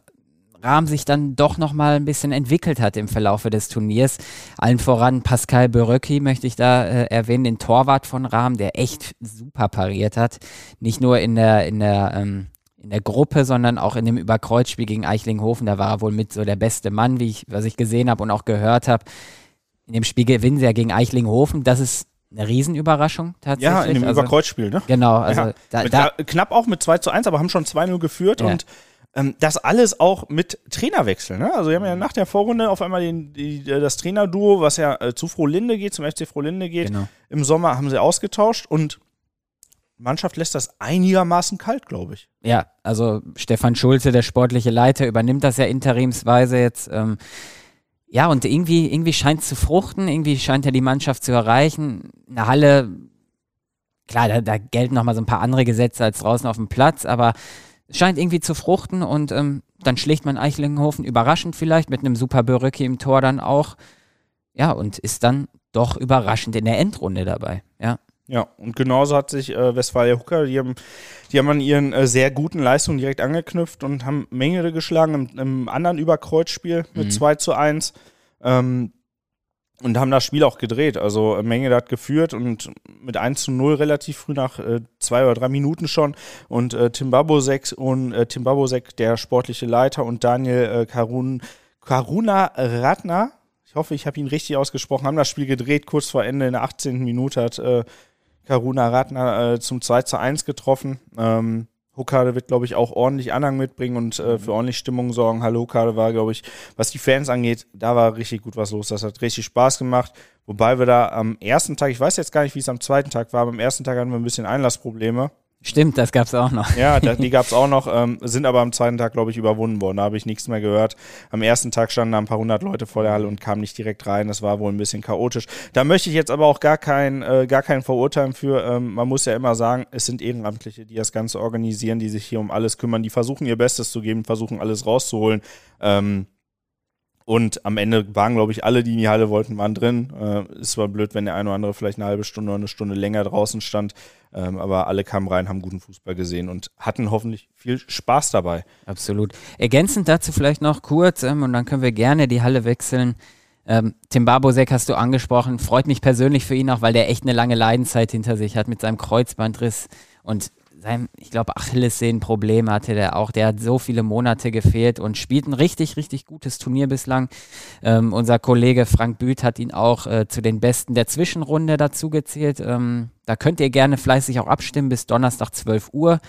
Rahm sich dann doch nochmal ein bisschen entwickelt hat im Verlaufe des Turniers. Allen voran Pascal Böröcki möchte ich da äh, erwähnen, den Torwart von Rahm, der echt super pariert hat. Nicht nur in der, in der, ähm, in der Gruppe, sondern auch in dem Überkreuzspiel gegen Eichlinghofen. Da war er wohl mit so der beste Mann, wie ich, was ich gesehen habe und auch gehört habe. In dem Spiel gewinnen sie ja gegen Eichlinghofen. Das ist eine Riesenüberraschung tatsächlich. Ja, in dem also, Überkreuzspiel, ne? Genau, also ja. da, da, knapp auch mit 2 zu 1, aber haben schon 2-0 geführt Ja. und ähm, das alles auch mit Trainerwechsel. Ne? Also wir haben ja nach der Vorrunde auf einmal den, die, äh, das Trainerduo, was ja äh, zu Frohlinde geht, zum FC Frohlinde geht. Genau. Im Sommer haben sie ausgetauscht und Mannschaft lässt das einigermaßen kalt, glaube ich. Ja, also Stefan Schulze, der sportliche Leiter, übernimmt das ja interimsweise jetzt. Ähm, ja, und irgendwie, irgendwie scheint es zu fruchten, irgendwie scheint er die Mannschaft zu erreichen. Eine Halle, klar, da, da gelten nochmal so ein paar andere Gesetze als draußen auf dem Platz, aber es scheint irgendwie zu fruchten und ähm, dann schlägt man Eichlinghofen überraschend vielleicht mit einem super Böröcki im Tor dann auch. Ja, und ist dann doch überraschend in der Endrunde dabei. Ja. Ja, und genauso hat sich äh, Westfalia Hooker, die haben, die haben an ihren äh, sehr guten Leistungen direkt angeknüpft und haben Mengele geschlagen im, im anderen Überkreuzspiel mit 2 zu 1. Ähm, und haben das Spiel auch gedreht. Also äh, Mengele hat geführt und mit 1 zu 0 relativ früh nach äh, zwei oder drei Minuten schon. Und äh, Tim Babosek und äh, Tim Babosek, der sportliche Leiter, und Daniel äh, Karun, Karuna Ratner, ich hoffe, ich habe ihn richtig ausgesprochen, haben das Spiel gedreht. Kurz vor Ende in der 18. Minute hat äh, Karuna Ratner äh, zum 2 zu 1 getroffen. Ähm, Huckade wird, glaube ich, auch ordentlich Anhang mitbringen und äh, für ordentlich Stimmung sorgen. Hallo Huckade war, glaube ich, was die Fans angeht, da war richtig gut was los. Das hat richtig Spaß gemacht. Wobei wir da am ersten Tag, ich weiß jetzt gar nicht, wie es am zweiten Tag war, aber am ersten Tag hatten wir ein bisschen Einlassprobleme. Stimmt, das gab's auch noch. Ja, die [laughs] gab es auch noch, ähm, sind aber am zweiten Tag, glaube ich, überwunden worden. Da habe ich nichts mehr gehört. Am ersten Tag standen da ein paar hundert Leute vor der Halle und kamen nicht direkt rein. Das war wohl ein bisschen chaotisch. Da möchte ich jetzt aber auch gar kein, äh, gar kein Verurteilen für. Ähm, man muss ja immer sagen, es sind Ehrenamtliche, die das Ganze organisieren, die sich hier um alles kümmern. Die versuchen ihr Bestes zu geben, versuchen alles rauszuholen. Ähm, und am Ende waren, glaube ich, alle, die in die Halle wollten, waren drin. Äh, es war blöd, wenn der eine oder andere vielleicht eine halbe Stunde oder eine Stunde länger draußen stand. Ähm, aber alle kamen rein, haben guten Fußball gesehen und hatten hoffentlich viel Spaß dabei. Absolut. Ergänzend dazu vielleicht noch kurz, ähm, und dann können wir gerne die Halle wechseln. Ähm, Tim Barbosek hast du angesprochen. Freut mich persönlich für ihn auch, weil der echt eine lange Leidenszeit hinter sich hat mit seinem Kreuzbandriss und seinem, ich glaube, Achillessehnenproblem hatte der auch. Der hat so viele Monate gefehlt und spielt ein richtig, richtig gutes Turnier bislang. Ähm, unser Kollege Frank Büth hat ihn auch äh, zu den Besten der Zwischenrunde dazu gezählt. Ähm, da könnt ihr gerne fleißig auch abstimmen bis Donnerstag 12 Uhr.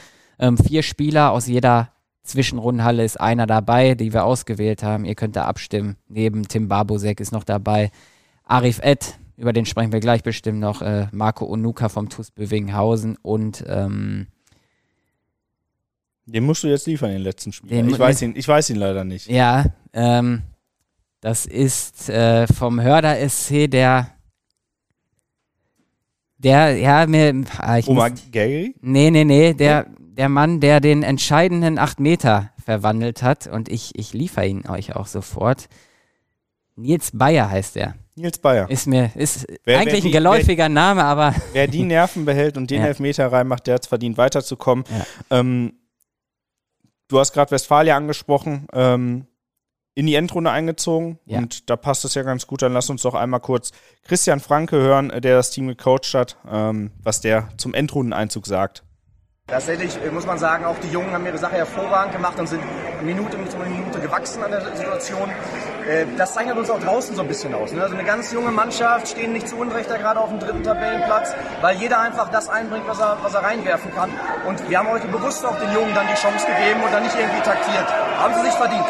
Ähm, vier Spieler aus jeder Zwischenrundenhalle ist einer dabei, die wir ausgewählt haben. Ihr könnt da abstimmen. Neben Tim Barbosek ist noch dabei. Arif Ed, über den sprechen wir gleich bestimmt noch. Äh, Marco Onuka vom TuS Bövinghausen und ähm, Den musst du jetzt liefern, den letzten Spieler. Den ich, weiß ihn, ich weiß ihn leider nicht. ja, ähm, das ist äh, vom Hörder SC der der, ja, mir, ah, ich Omar muss, Gary? nee, nee, nee, der, der Mann, der den entscheidenden 8 Meter verwandelt hat. Und ich, ich liefere ihn euch auch sofort. Nils Bayer heißt er. Nils Bayer. Ist mir, ist wer, eigentlich wer ein geläufiger wer, Name, aber. Wer die [laughs] Nerven behält und den ja. Elfmeter reinmacht, der hat es verdient, weiterzukommen. Ja. Ähm, du hast gerade Westfalia angesprochen. Ähm, in die Endrunde eingezogen ja. und da passt es ja ganz gut. Dann lass uns doch einmal kurz Christian Franke hören, der das Team gecoacht hat, ähm, was der zum Endrundeneinzug sagt. Tatsächlich äh, muss man sagen, auch die Jungen haben ihre Sache hervorragend gemacht und sind Minute mit Minute gewachsen an der Situation. Äh, das zeichnet uns auch draußen so ein bisschen aus. Ne? Also eine ganz junge Mannschaft, stehen nicht zu Unrecht da gerade auf dem dritten Tabellenplatz, weil jeder einfach das einbringt, was er, was er reinwerfen kann. Und wir haben heute bewusst auch den Jungen dann die Chance gegeben und dann nicht irgendwie taktiert. Haben sie sich verdient.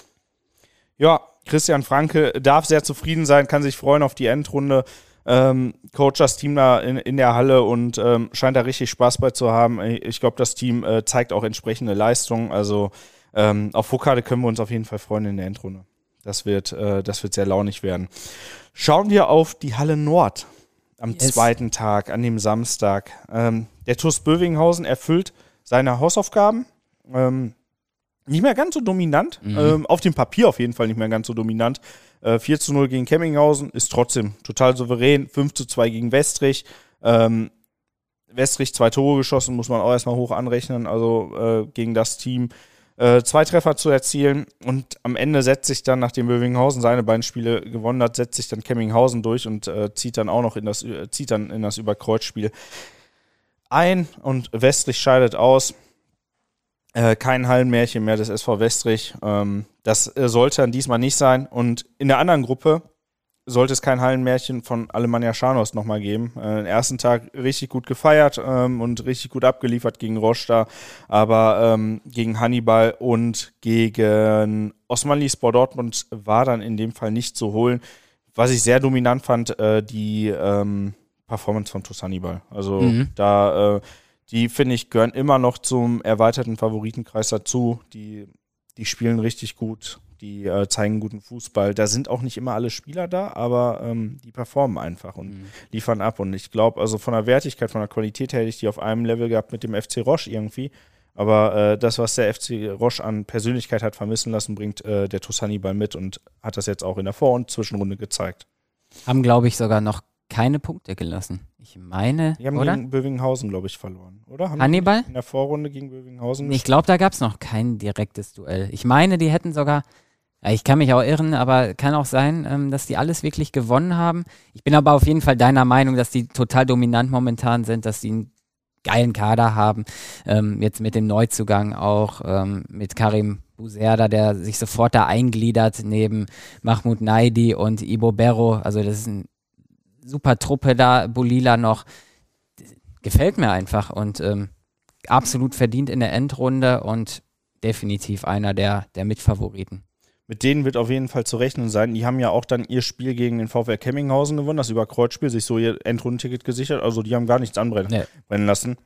Ja, Christian Franke darf sehr zufrieden sein, kann sich freuen auf die Endrunde. Ähm, coach das Team da in, in der Halle und ähm, scheint da richtig Spaß bei zu haben. Ich glaube, das Team äh, zeigt auch entsprechende Leistungen. Also ähm, auf Fokade können wir uns auf jeden Fall freuen in der Endrunde. Das wird, äh, das wird sehr launig werden. Schauen wir auf die Halle Nord am yes. zweiten Tag, an dem Samstag. Ähm, der TuS Bövinghausen erfüllt seine Hausaufgaben. Ähm, nicht mehr ganz so dominant. Mhm. Ähm, auf dem Papier auf jeden Fall nicht mehr ganz so dominant. Äh, 4 zu 0 gegen Kemminghausen ist trotzdem total souverän. 5 zu 2 gegen Westrich. Ähm, Westrich zwei Tore geschossen, muss man auch erstmal hoch anrechnen. Also äh, gegen das Team äh, zwei Treffer zu erzielen. Und am Ende setzt sich dann, nachdem Bövinghausen seine beiden Spiele gewonnen hat, setzt sich dann Kemminghausen durch und äh, zieht dann auch noch in das, äh, zieht dann in das Überkreuzspiel ein und Westrich scheidet aus. Äh, kein Hallenmärchen mehr des SV Westrich. Ähm, das äh, sollte dann diesmal nicht sein. Und in der anderen Gruppe sollte es kein Hallenmärchen von Alemannia Scharnhorst nochmal geben. Äh, den ersten Tag richtig gut gefeiert ähm, und richtig gut abgeliefert gegen Rostock, aber ähm, gegen Hannibal und gegen Osmanli Sport Dortmund war dann in dem Fall nicht zu holen. Was ich sehr dominant fand, äh, die ähm, Performance von TuS Hannibal. Also mhm. da äh, die, finde ich, gehören immer noch zum erweiterten Favoritenkreis dazu. Die, die spielen richtig gut, die äh, zeigen guten Fußball. Da sind auch nicht immer alle Spieler da, aber ähm, die performen einfach und mhm. liefern ab. Und ich glaube, also von der Wertigkeit, von der Qualität hätte ich die auf einem Level gehabt mit dem FC Roche irgendwie. Aber äh, das, was der FC Roche an Persönlichkeit hat vermissen lassen, bringt äh, der Tusani ball mit und hat das jetzt auch in der Vor- und Zwischenrunde gezeigt. Haben, glaube ich, sogar noch keine Punkte gelassen. Ich meine, Die haben oder? gegen Bövinghausen, glaube ich, verloren, oder? Haben Hannibal? In der Vorrunde gegen Bövinghausen. Ich glaube, da gab es noch kein direktes Duell. Ich meine, die hätten sogar, ich kann mich auch irren, aber kann auch sein, ähm, dass die alles wirklich gewonnen haben. Ich bin aber auf jeden Fall deiner Meinung, dass die total dominant momentan sind, dass die einen geilen Kader haben. Ähm, jetzt mit dem Neuzugang auch, ähm, mit Karim Buserda, der sich sofort da eingliedert neben Mahmoud Naidi und Ibo Berro. Also das ist ein super Truppe da, Bolila noch. Gefällt mir einfach und ähm, absolut verdient in der Endrunde und definitiv einer der, der Mitfavoriten. Mit denen wird auf jeden Fall zu rechnen sein. Die haben ja auch dann ihr Spiel gegen den VfL Kemminghausen gewonnen, das über Kreuzspiel sich so ihr Endrundenticket gesichert. Also die haben gar nichts anbrennen nee. lassen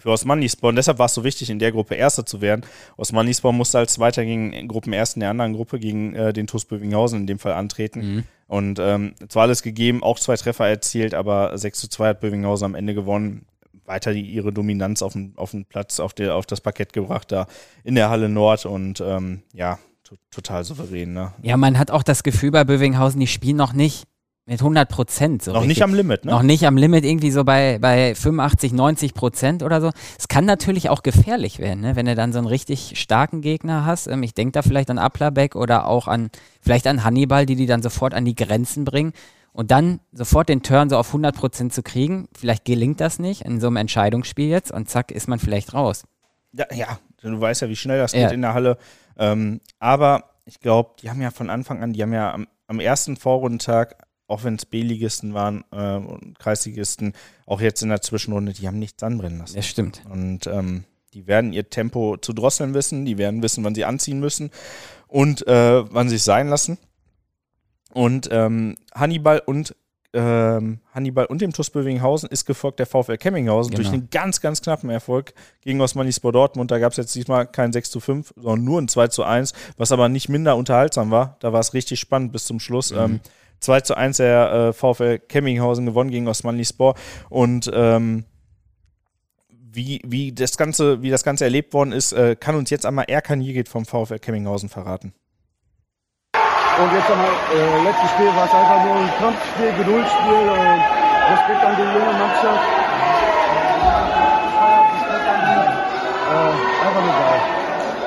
für Osmanispor. Und deshalb war es so wichtig, in der Gruppe Erster zu werden. Osmanispor musste als Zweiter gegen Gruppenersten der anderen Gruppe, gegen äh, den TuS Bövinghausen in dem Fall antreten. Mhm. Und ähm, es war alles gegeben, auch zwei Treffer erzielt, aber 6 zu 2 hat Bövinghausen am Ende gewonnen. Weiter die, ihre Dominanz auf den, auf den Platz, auf, der, auf das Parkett gebracht, da in der Halle Nord. Und ähm, ja, total souverän. Ne? Ja, man hat auch das Gefühl bei Bövinghausen, die spielen noch nicht mit 100 Prozent. So noch richtig. nicht am Limit, ne? Noch nicht am Limit, irgendwie so bei, bei 85, 90 Prozent oder so. Es kann natürlich auch gefährlich werden, ne? wenn du dann so einen richtig starken Gegner hast. Ähm, ich denke da vielleicht an Aplabeck oder auch an, vielleicht an Hannibal, die die dann sofort an die Grenzen bringen. Und dann sofort den Turn so auf 100 Prozent zu kriegen, vielleicht gelingt das nicht in so einem Entscheidungsspiel jetzt und zack, ist man vielleicht raus. Ja, ja. du weißt ja, wie schnell das ja. geht in der Halle. Ähm, aber ich glaube, die haben ja von Anfang an, die haben ja am, am ersten Vorrundentag auch wenn es B-Ligisten waren äh, und Kreisligisten, auch jetzt in der Zwischenrunde, die haben nichts anbrennen lassen. Das stimmt. Und ähm, die werden ihr Tempo zu drosseln wissen, die werden wissen, wann sie anziehen müssen und äh, wann sie es sein lassen. Und ähm, Hannibal und ähm, Hannibal und dem TuS Bövinghausen ist gefolgt der VfL Kemminghausen genau. durch einen ganz, ganz knappen Erfolg gegen Osmanispor Dortmund. Da gab es jetzt diesmal kein 6 zu 5, sondern nur ein 2 zu 1, was aber nicht minder unterhaltsam war. Da war es richtig spannend bis zum Schluss. Mhm. Ähm, 2 zu 1 der äh, VfL Kemminghausen gewonnen gegen Osmanli Sport. Und ähm, wie, wie, das Ganze, wie das Ganze erlebt worden ist, äh, kann uns jetzt einmal Erkan Jigit vom VfL Kemminghausen verraten. Und jetzt einmal, äh, letztes Spiel war es einfach nur ein Kampfspiel, Geduldsspiel und Respekt an die junge Mannschaft. Äh, einfach nur geil.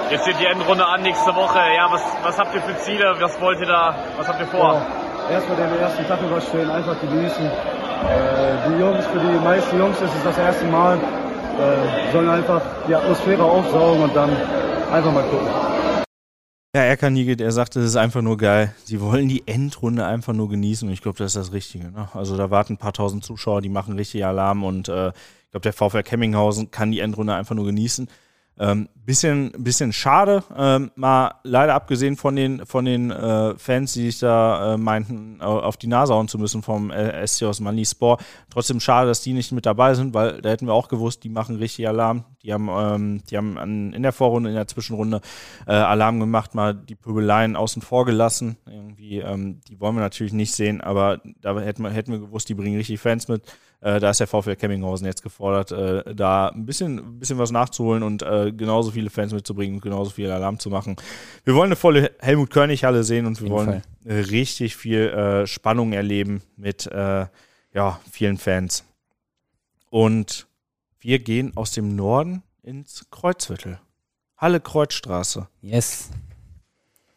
Jetzt steht die Endrunde an nächste Woche. Ja, was, was habt ihr für Ziele? Was wollt ihr da? Was habt ihr vor? Ja, erstmal den ersten Tag überstehen, einfach genießen. Äh, die Jungs, für die meisten Jungs ist es das erste Mal. Äh, sollen einfach die Atmosphäre aufsaugen und dann einfach mal gucken. Ja, Erkan Nigel, er sagte, es ist einfach nur geil. Sie wollen die Endrunde einfach nur genießen und ich glaube, das ist das Richtige. Ne? Also da warten ein paar tausend Zuschauer, die machen richtig Alarm und äh, ich glaube, der VfL Kemminghausen kann die Endrunde einfach nur genießen. Ähm, bisschen, bisschen schade, ähm, mal leider abgesehen von den, von den äh, Fans, die sich da äh, meinten, auf die Nase hauen zu müssen vom äh, SC aus Sport. Trotzdem schade, dass die nicht mit dabei sind, weil da hätten wir auch gewusst, die machen richtig Alarm. Die haben, ähm, die haben an, in der Vorrunde, in der Zwischenrunde äh, Alarm gemacht, mal die Pöbeleien außen vor gelassen. Irgendwie, ähm, die wollen wir natürlich nicht sehen, aber da hätten wir, hätten wir gewusst, die bringen richtig Fans mit. Äh, da ist der VfL Kemminghausen jetzt gefordert, äh, da ein bisschen, ein bisschen was nachzuholen und äh, genauso viele Fans mitzubringen und genauso viel Alarm zu machen. Wir wollen eine volle Helmut König-Halle sehen und wir wollen Fall. richtig viel äh, Spannung erleben mit äh, ja, vielen Fans. Und wir gehen aus dem Norden ins Kreuzviertel. Halle Kreuzstraße. Yes.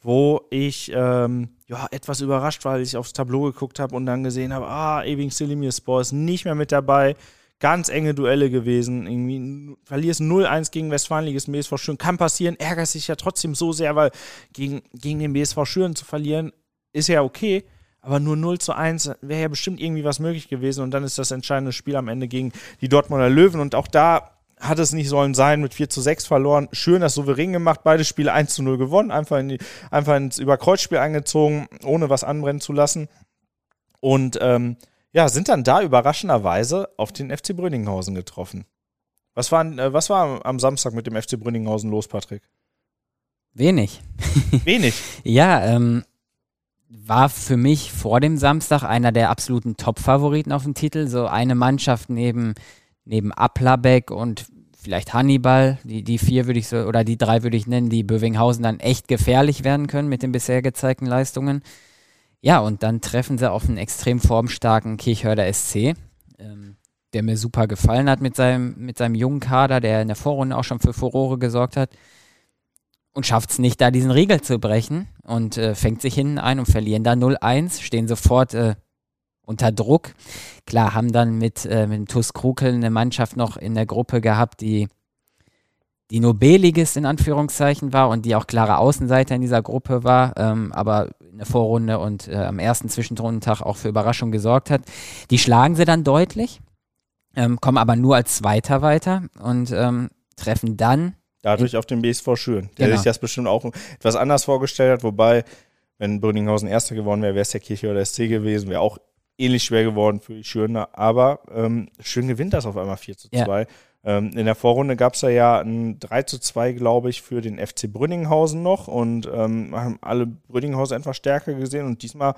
Wo ich ähm, ja, etwas überrascht, weil ich aufs Tableau geguckt habe und dann gesehen habe, ah, Eving Spor ist nicht mehr mit dabei. Ganz enge Duelle gewesen. Irgendwie verlierst 0-1 gegen Westfalenliges BSV Schüren. Kann passieren, ärgert sich ja trotzdem so sehr, weil gegen, gegen den BSV Schüren zu verlieren, ist ja okay. Aber nur 0 zu 1 wäre ja bestimmt irgendwie was möglich gewesen. Und dann ist das entscheidende Spiel am Ende gegen die Dortmunder Löwen. Und auch da hat es nicht sollen sein, mit 4 zu 6 verloren. Schön das souverän gemacht, beide Spiele 1 zu 0 gewonnen, einfach, in die, einfach ins Überkreuzspiel eingezogen, ohne was anbrennen zu lassen. Und ähm, ja, sind dann da überraschenderweise auf den FC Brünninghausen getroffen. Was war, äh, was war am Samstag mit dem FC Brünninghausen los, Patrick? Wenig. Wenig? [laughs] ja, ähm, war für mich vor dem Samstag einer der absoluten Top-Favoriten auf den Titel. So eine Mannschaft neben neben Aplabeck und vielleicht Hannibal, die, die vier würde ich so, oder die drei würde ich nennen, die Bövinghausen dann echt gefährlich werden können mit den bisher gezeigten Leistungen. Ja, und dann treffen sie auf einen extrem formstarken Kirchhörder SC, ähm, der mir super gefallen hat mit seinem, mit seinem jungen Kader, der in der Vorrunde auch schon für Furore gesorgt hat. Und schafft es nicht, da diesen Riegel zu brechen und äh, fängt sich hinten ein und verlieren da 0-1, stehen sofort äh, unter Druck. Klar, haben dann mit, äh, mit dem TuS Krukel eine Mannschaft noch in der Gruppe gehabt, die, die nur B-Ligist in Anführungszeichen war und die auch klare Außenseiter in dieser Gruppe war, ähm, aber in der Vorrunde und äh, am ersten Zwischenrundentag auch für Überraschung gesorgt hat. Die schlagen sie dann deutlich, ähm, kommen aber nur als Zweiter weiter und ähm, treffen dann Dadurch auf den BSV Schüren, der genau. sich das bestimmt auch etwas anders vorgestellt hat, wobei, wenn Brünninghausen Erster geworden wäre, wäre es der Kirche oder SC gewesen, wäre auch ähnlich schwer geworden für die Schöner. Aber ähm, Schön gewinnt das auf einmal 4 zu 2. Ja. Ähm, in der Vorrunde gab es ja ein 3 zu 2, glaube ich, für den FC Brünninghausen noch. Und ähm, haben alle Brünninghausen etwas stärker gesehen. Und diesmal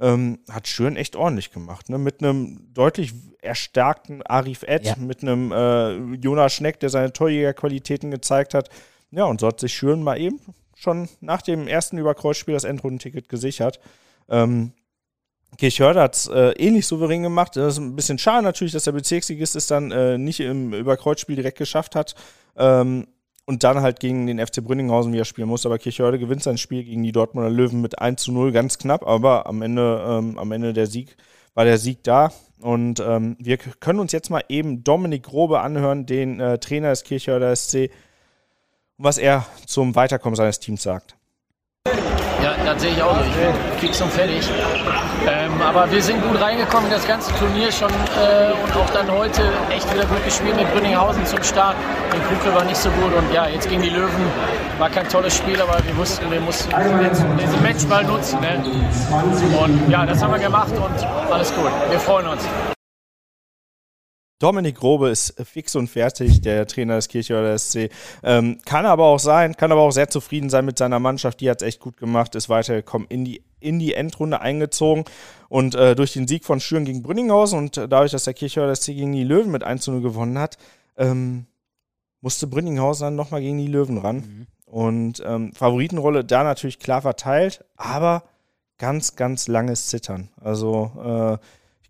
ähm, hat Schön echt ordentlich gemacht. Ne? Mit einem deutlich erstärkten Arif Ed, ja. mit einem äh, Jonas Schneck, der seine Torjägerqualitäten gezeigt hat. Ja, und so hat sich Schön mal eben schon nach dem ersten Überkreuzspiel das Endrundenticket gesichert. Ähm, Kirchhörder hat es äh, ähnlich souverän gemacht. Das ist ein bisschen schade natürlich, dass der Bezirksligist es dann äh, nicht im Überkreuzspiel direkt geschafft hat. Ähm, und dann halt gegen den FC Brünninghausen wieder spielen muss. Aber Kirchhörde gewinnt sein Spiel gegen die Dortmunder Löwen mit 1 zu 0, ganz knapp, aber am Ende, ähm, am Ende der Sieg war der Sieg da. Und ähm, wir können uns jetzt mal eben Dominik Grobe anhören, den äh, Trainer des Kirchhörder SC, was er zum Weiterkommen seines Teams sagt. Ja, das sehe ich auch so. Ich bin fix und fertig. Ähm, aber wir sind gut reingekommen in das ganze Turnier schon äh, und auch dann heute echt wieder gut gespielt mit Brünninghausen zum Start. Den Kukel war nicht so gut und ja, jetzt gegen die Löwen war kein tolles Spiel, aber wir wussten, wir mussten diesen Matchball nutzen. Ne? Und ja, das haben wir gemacht und alles gut. Wir freuen uns. Dominik Grobe ist fix und fertig, der Trainer des Kirchhörder SC. Ähm, kann aber auch sein, kann aber auch sehr zufrieden sein mit seiner Mannschaft. Die hat es echt gut gemacht, ist weitergekommen, in die, in die Endrunde eingezogen. Und äh, durch den Sieg von Schüren gegen Brünninghausen und dadurch, dass der Kirchhörder SC gegen die Löwen mit 1 0 gewonnen hat, ähm, musste Brünninghausen dann nochmal gegen die Löwen ran. Mhm. Und ähm, Favoritenrolle da natürlich klar verteilt, aber ganz, ganz langes Zittern. Also äh,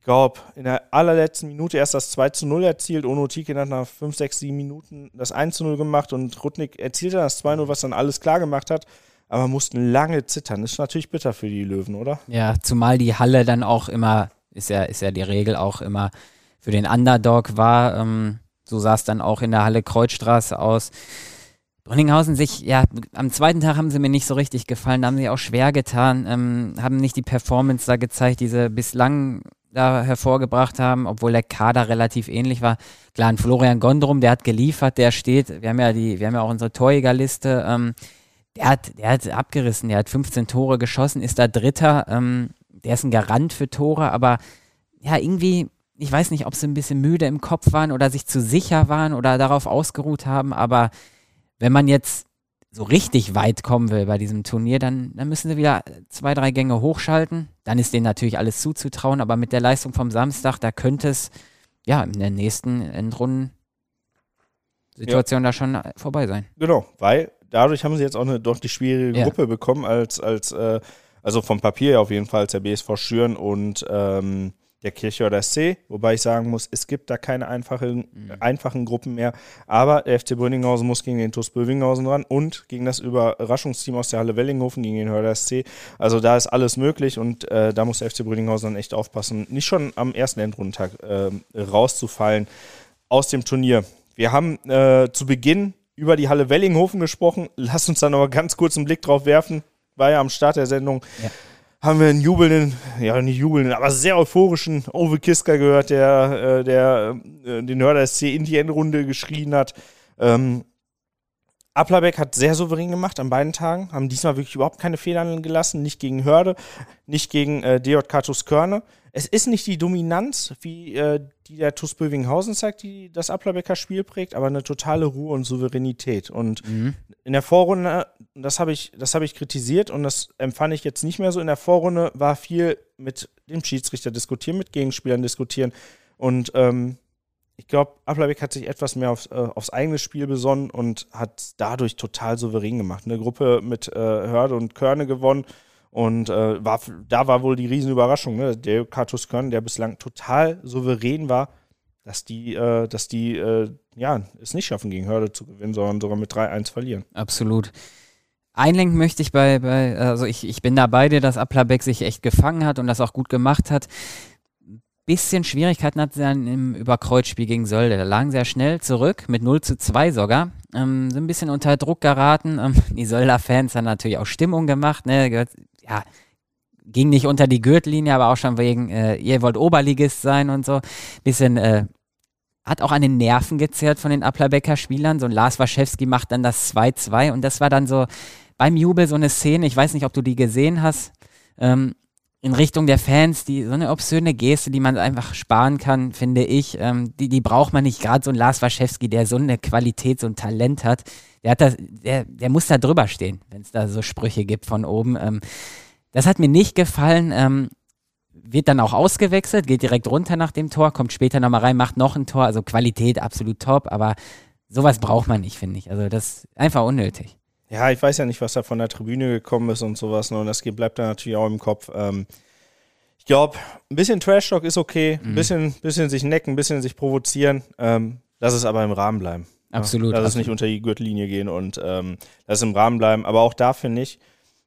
glaube, in der allerletzten Minute erst das 2 zu 0 erzielt. Ono Tikin hat nach 5, 6, 7 Minuten das 1 zu 0 gemacht und Rudnick erzielte das 2 0, was dann alles klar gemacht hat. Aber mussten lange zittern. Ist natürlich bitter für die Löwen, oder? Ja, zumal die Halle dann auch immer, ist ja, ist ja die Regel auch immer für den Underdog war. Ähm, so sah es dann auch in der Halle Kreuzstraße aus. Brünninghausen sich, ja, am zweiten Tag haben sie mir nicht so richtig gefallen, da haben sie auch schwer getan, ähm, haben nicht die Performance da gezeigt, die sie bislang da hervorgebracht haben, obwohl der Kader relativ ähnlich war. Klar, ein Florian Gondrum, der hat geliefert, der steht, wir haben ja die, wir haben ja auch unsere Torjägerliste, ähm, der hat, der hat abgerissen, der hat 15 Tore geschossen, ist da Dritter, ähm, der ist ein Garant für Tore, aber ja, irgendwie, ich weiß nicht, ob sie ein bisschen müde im Kopf waren oder sich zu sicher waren oder darauf ausgeruht haben, aber wenn man jetzt so richtig weit kommen will bei diesem Turnier, dann, dann müssen sie wieder zwei, drei Gänge hochschalten. Dann ist denen natürlich alles zuzutrauen, aber mit der Leistung vom Samstag, da könnte es ja in der nächsten Endrunden Situation ja. da schon vorbei sein. Genau, weil dadurch haben sie jetzt auch eine deutlich schwierige ja. Gruppe bekommen als, als äh, also vom Papier auf jeden Fall als der BSV Schüren und ähm, der Kirche oder C, wobei ich sagen muss, es gibt da keine einfachen, mhm. einfachen Gruppen mehr. Aber der FC Brünninghausen muss gegen den TuS Bövinghausen ran und gegen das Überraschungsteam aus der Halle Wellinghofen, gegen den Hörder SC. Also da ist alles möglich und äh, da muss der FC Brünninghausen dann echt aufpassen, nicht schon am ersten Endrundentag äh, rauszufallen aus dem Turnier. Wir haben äh, zu Beginn über die Halle Wellinghofen gesprochen. Lass uns da noch mal ganz kurz einen Blick drauf werfen. War ja am Start der Sendung. Ja haben wir einen jubelnden, ja nicht jubelnden, aber sehr euphorischen Ove Kiska gehört, der, äh, der äh, den Hörder SC in die Endrunde geschrien hat. Ähm, Applerbeck hat sehr souverän gemacht an beiden Tagen, haben diesmal wirklich überhaupt keine Fehler gelassen, nicht gegen Hörde, nicht gegen äh, DJK Körne. Es ist nicht die Dominanz, wie äh, die der TuS Bövinghausen zeigt, die das Applerbecker Spiel prägt, aber eine totale Ruhe und Souveränität. Und mhm. in der Vorrunde, das habe ich, das ich kritisiert und das empfand ich jetzt nicht mehr so. In der Vorrunde war viel mit dem Schiedsrichter diskutieren, mit Gegenspielern diskutieren. Und ähm, ich glaube, Applerbeck hat sich etwas mehr aufs, äh, aufs, eigene Spiel besonnen und hat dadurch total souverän gemacht. Eine Gruppe mit äh, Hörde und Körne gewonnen und äh, war, da war wohl die Riesenüberraschung, ne? der Katus Körne, der bislang total souverän war, dass die, äh, dass die äh, ja, es nicht schaffen, gegen Hörde zu gewinnen, sondern sogar mit 3-1 verlieren. Absolut. Einlenken möchte ich bei, bei also ich, ich bin da bei dir, dass Applerbeck sich echt gefangen hat und das auch gut gemacht hat bisschen Schwierigkeiten hat sie dann im Überkreuzspiel gegen Sölde. Da lagen ja schnell zurück, mit 0 zu 2 sogar. Ähm, sind ein bisschen unter Druck geraten. Ähm, die Sölder-Fans haben natürlich auch Stimmung gemacht. Ne? Ja, ging nicht unter die Gürtellinie, aber auch schon wegen, äh, ihr wollt Oberligist sein und so. Bisschen, äh, hat auch an den Nerven gezerrt von den Applerbecker Spielern. So ein Lars Waschewski macht dann das 2-2 und das war dann so beim Jubel so eine Szene, ich weiß nicht, ob du die gesehen hast. Ähm, in Richtung der Fans, die so eine obszöne Geste, die man einfach sparen kann, finde ich. Ähm, die, die braucht man nicht. Gerade so ein Lars Waschewski, der so eine Qualität, so ein Talent hat, der hat das, der, der muss da drüber stehen, wenn es da so Sprüche gibt von oben. Ähm, das hat mir nicht gefallen. Ähm, wird dann auch ausgewechselt, geht direkt runter nach dem Tor, kommt später nochmal rein, macht noch ein Tor. Also Qualität absolut top, aber sowas braucht man nicht, finde ich. Also das ist einfach unnötig. Ja, ich weiß ja nicht, was da von der Tribüne gekommen ist und sowas. Ne? Und das bleibt da natürlich auch im Kopf. Ähm, ich glaube, ein bisschen Trash-Talk ist okay, ein mhm. bisschen, bisschen sich necken, ein bisschen sich provozieren. Ähm, lass es aber im Rahmen bleiben. Absolut. Ja? Lass absolut. es nicht unter die Gürtellinie gehen und ähm, lass es im Rahmen bleiben. Aber auch da finde ich,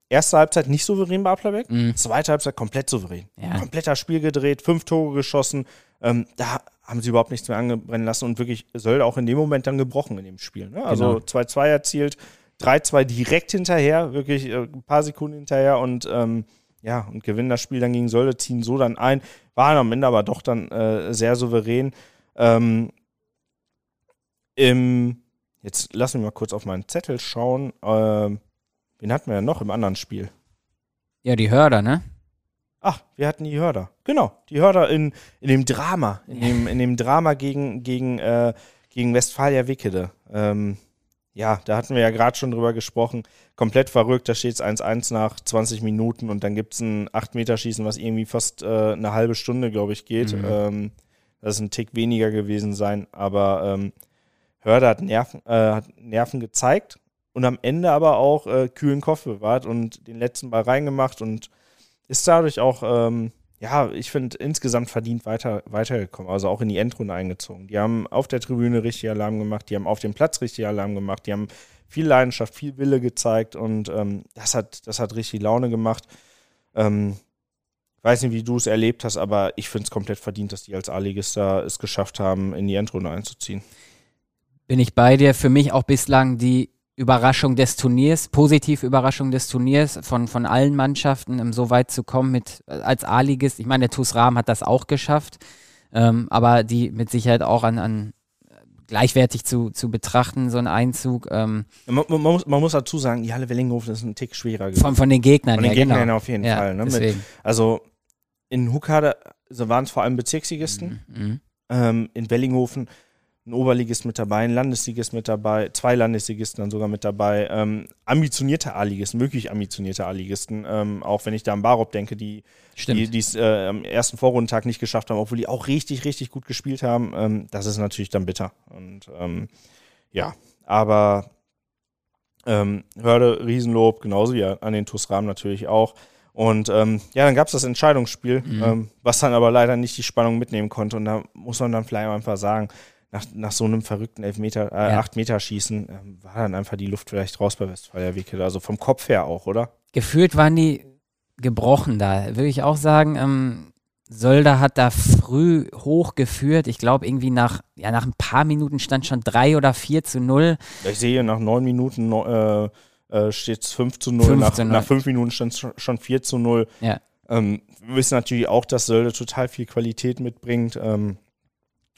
erste Halbzeit nicht souverän bei Applerbeck, mhm. zweite Halbzeit komplett souverän. Ja. Kompletter Spiel gedreht, fünf Tore geschossen. Ähm, da haben sie überhaupt nichts mehr angebrennen lassen und wirklich Sölde auch in dem Moment dann gebrochen in dem Spiel. Ne? Also 2-2 genau. erzielt, 3-2 direkt hinterher, wirklich äh, ein paar Sekunden hinterher und ähm, ja, und gewinnen das Spiel dann gegen Sölde, ziehen so dann ein, waren am Ende aber doch dann äh, sehr souverän. Ähm, im, jetzt lassen wir mal kurz auf meinen Zettel schauen. Ähm, wen hatten wir ja noch im anderen Spiel? Ja, die Hörder, ne? Ach, wir hatten die Hörder. Genau, die Hörder in, in dem Drama, in dem, in dem Drama gegen, gegen, äh, gegen Westfalia Wickede. Ähm, ja, da hatten wir ja gerade schon drüber gesprochen. Komplett verrückt, da steht es 1-1 nach 20 Minuten und dann gibt es ein 8-Meter-Schießen, was irgendwie fast äh, eine halbe Stunde, glaube ich, geht. Mhm. Ähm, das ist ein Tick weniger gewesen sein, aber ähm, Hörder hat Nerven, äh, hat Nerven gezeigt und am Ende aber auch äh, kühlen Kopf bewahrt und den letzten Ball reingemacht und ist dadurch auch, ähm, ja, ich finde, insgesamt verdient weiter, weitergekommen, also auch in die Endrunde eingezogen. Die haben auf der Tribüne richtig Alarm gemacht, die haben auf dem Platz richtig Alarm gemacht, die haben viel Leidenschaft, viel Wille gezeigt und ähm, das, hat, das hat richtig Laune gemacht. Ähm, weiß nicht, wie du es erlebt hast, aber ich finde es komplett verdient, dass die als A-Ligist es geschafft haben, in die Endrunde einzuziehen. Bin ich bei dir. Für mich auch bislang die Überraschung des Turniers, positive Überraschung des Turniers von, von allen Mannschaften, um so weit zu kommen mit als A-Ligist. Ich meine, der TuS Rahm hat das auch geschafft, ähm, aber die mit Sicherheit auch an, an gleichwertig zu, zu betrachten, so ein Einzug. Ähm, man, man, muss, man, muss, dazu sagen, die Halle Wellinghofen ist ein Tick schwerer gewesen. Von, von den Gegnern Von den ja, Gegnern genau. auf jeden ja, Fall. Ne? Mit, also in Huckade also waren es vor allem Bezirksligisten. Mhm, mhm. Ähm, in Wellinghofen ein Oberligist mit dabei, ein Landesligist mit dabei, zwei Landesligisten dann sogar mit dabei, ähm, ambitionierte A-Ligisten, wirklich ambitionierte A-Ligisten, ähm, auch wenn ich da an Barop denke, die es äh, am ersten Vorrundentag nicht geschafft haben, obwohl die auch richtig, richtig gut gespielt haben, ähm, das ist natürlich dann bitter. Und ähm, ja, aber ähm, Hörde, Riesenlob, genauso wie an den TuS Rahmen natürlich auch. Und ähm, ja, dann gab es das Entscheidungsspiel, Mhm. ähm, was dann aber leider nicht die Spannung mitnehmen konnte. Und da muss man dann vielleicht einfach sagen, nach, nach so einem verrückten Elfmeter, äh, Ja. acht Meter Schießen, ähm, war dann einfach die Luft vielleicht raus bei Westfalia Wickede. Also vom Kopf her auch, oder? Gefühlt waren die gebrochen da, würde ich auch sagen. Ähm, Sölder hat da früh hochgeführt. Ich glaube, irgendwie nach, ja, nach ein paar Minuten stand schon 3 oder 4 zu 0. Ich sehe, nach neun Minuten äh, äh, steht es 5 zu 0. 5 nach, zu 0. nach fünf Minuten stand es schon 4 zu 0. Ja. Ähm, wir wissen natürlich auch, dass Sölde total viel Qualität mitbringt. Ähm,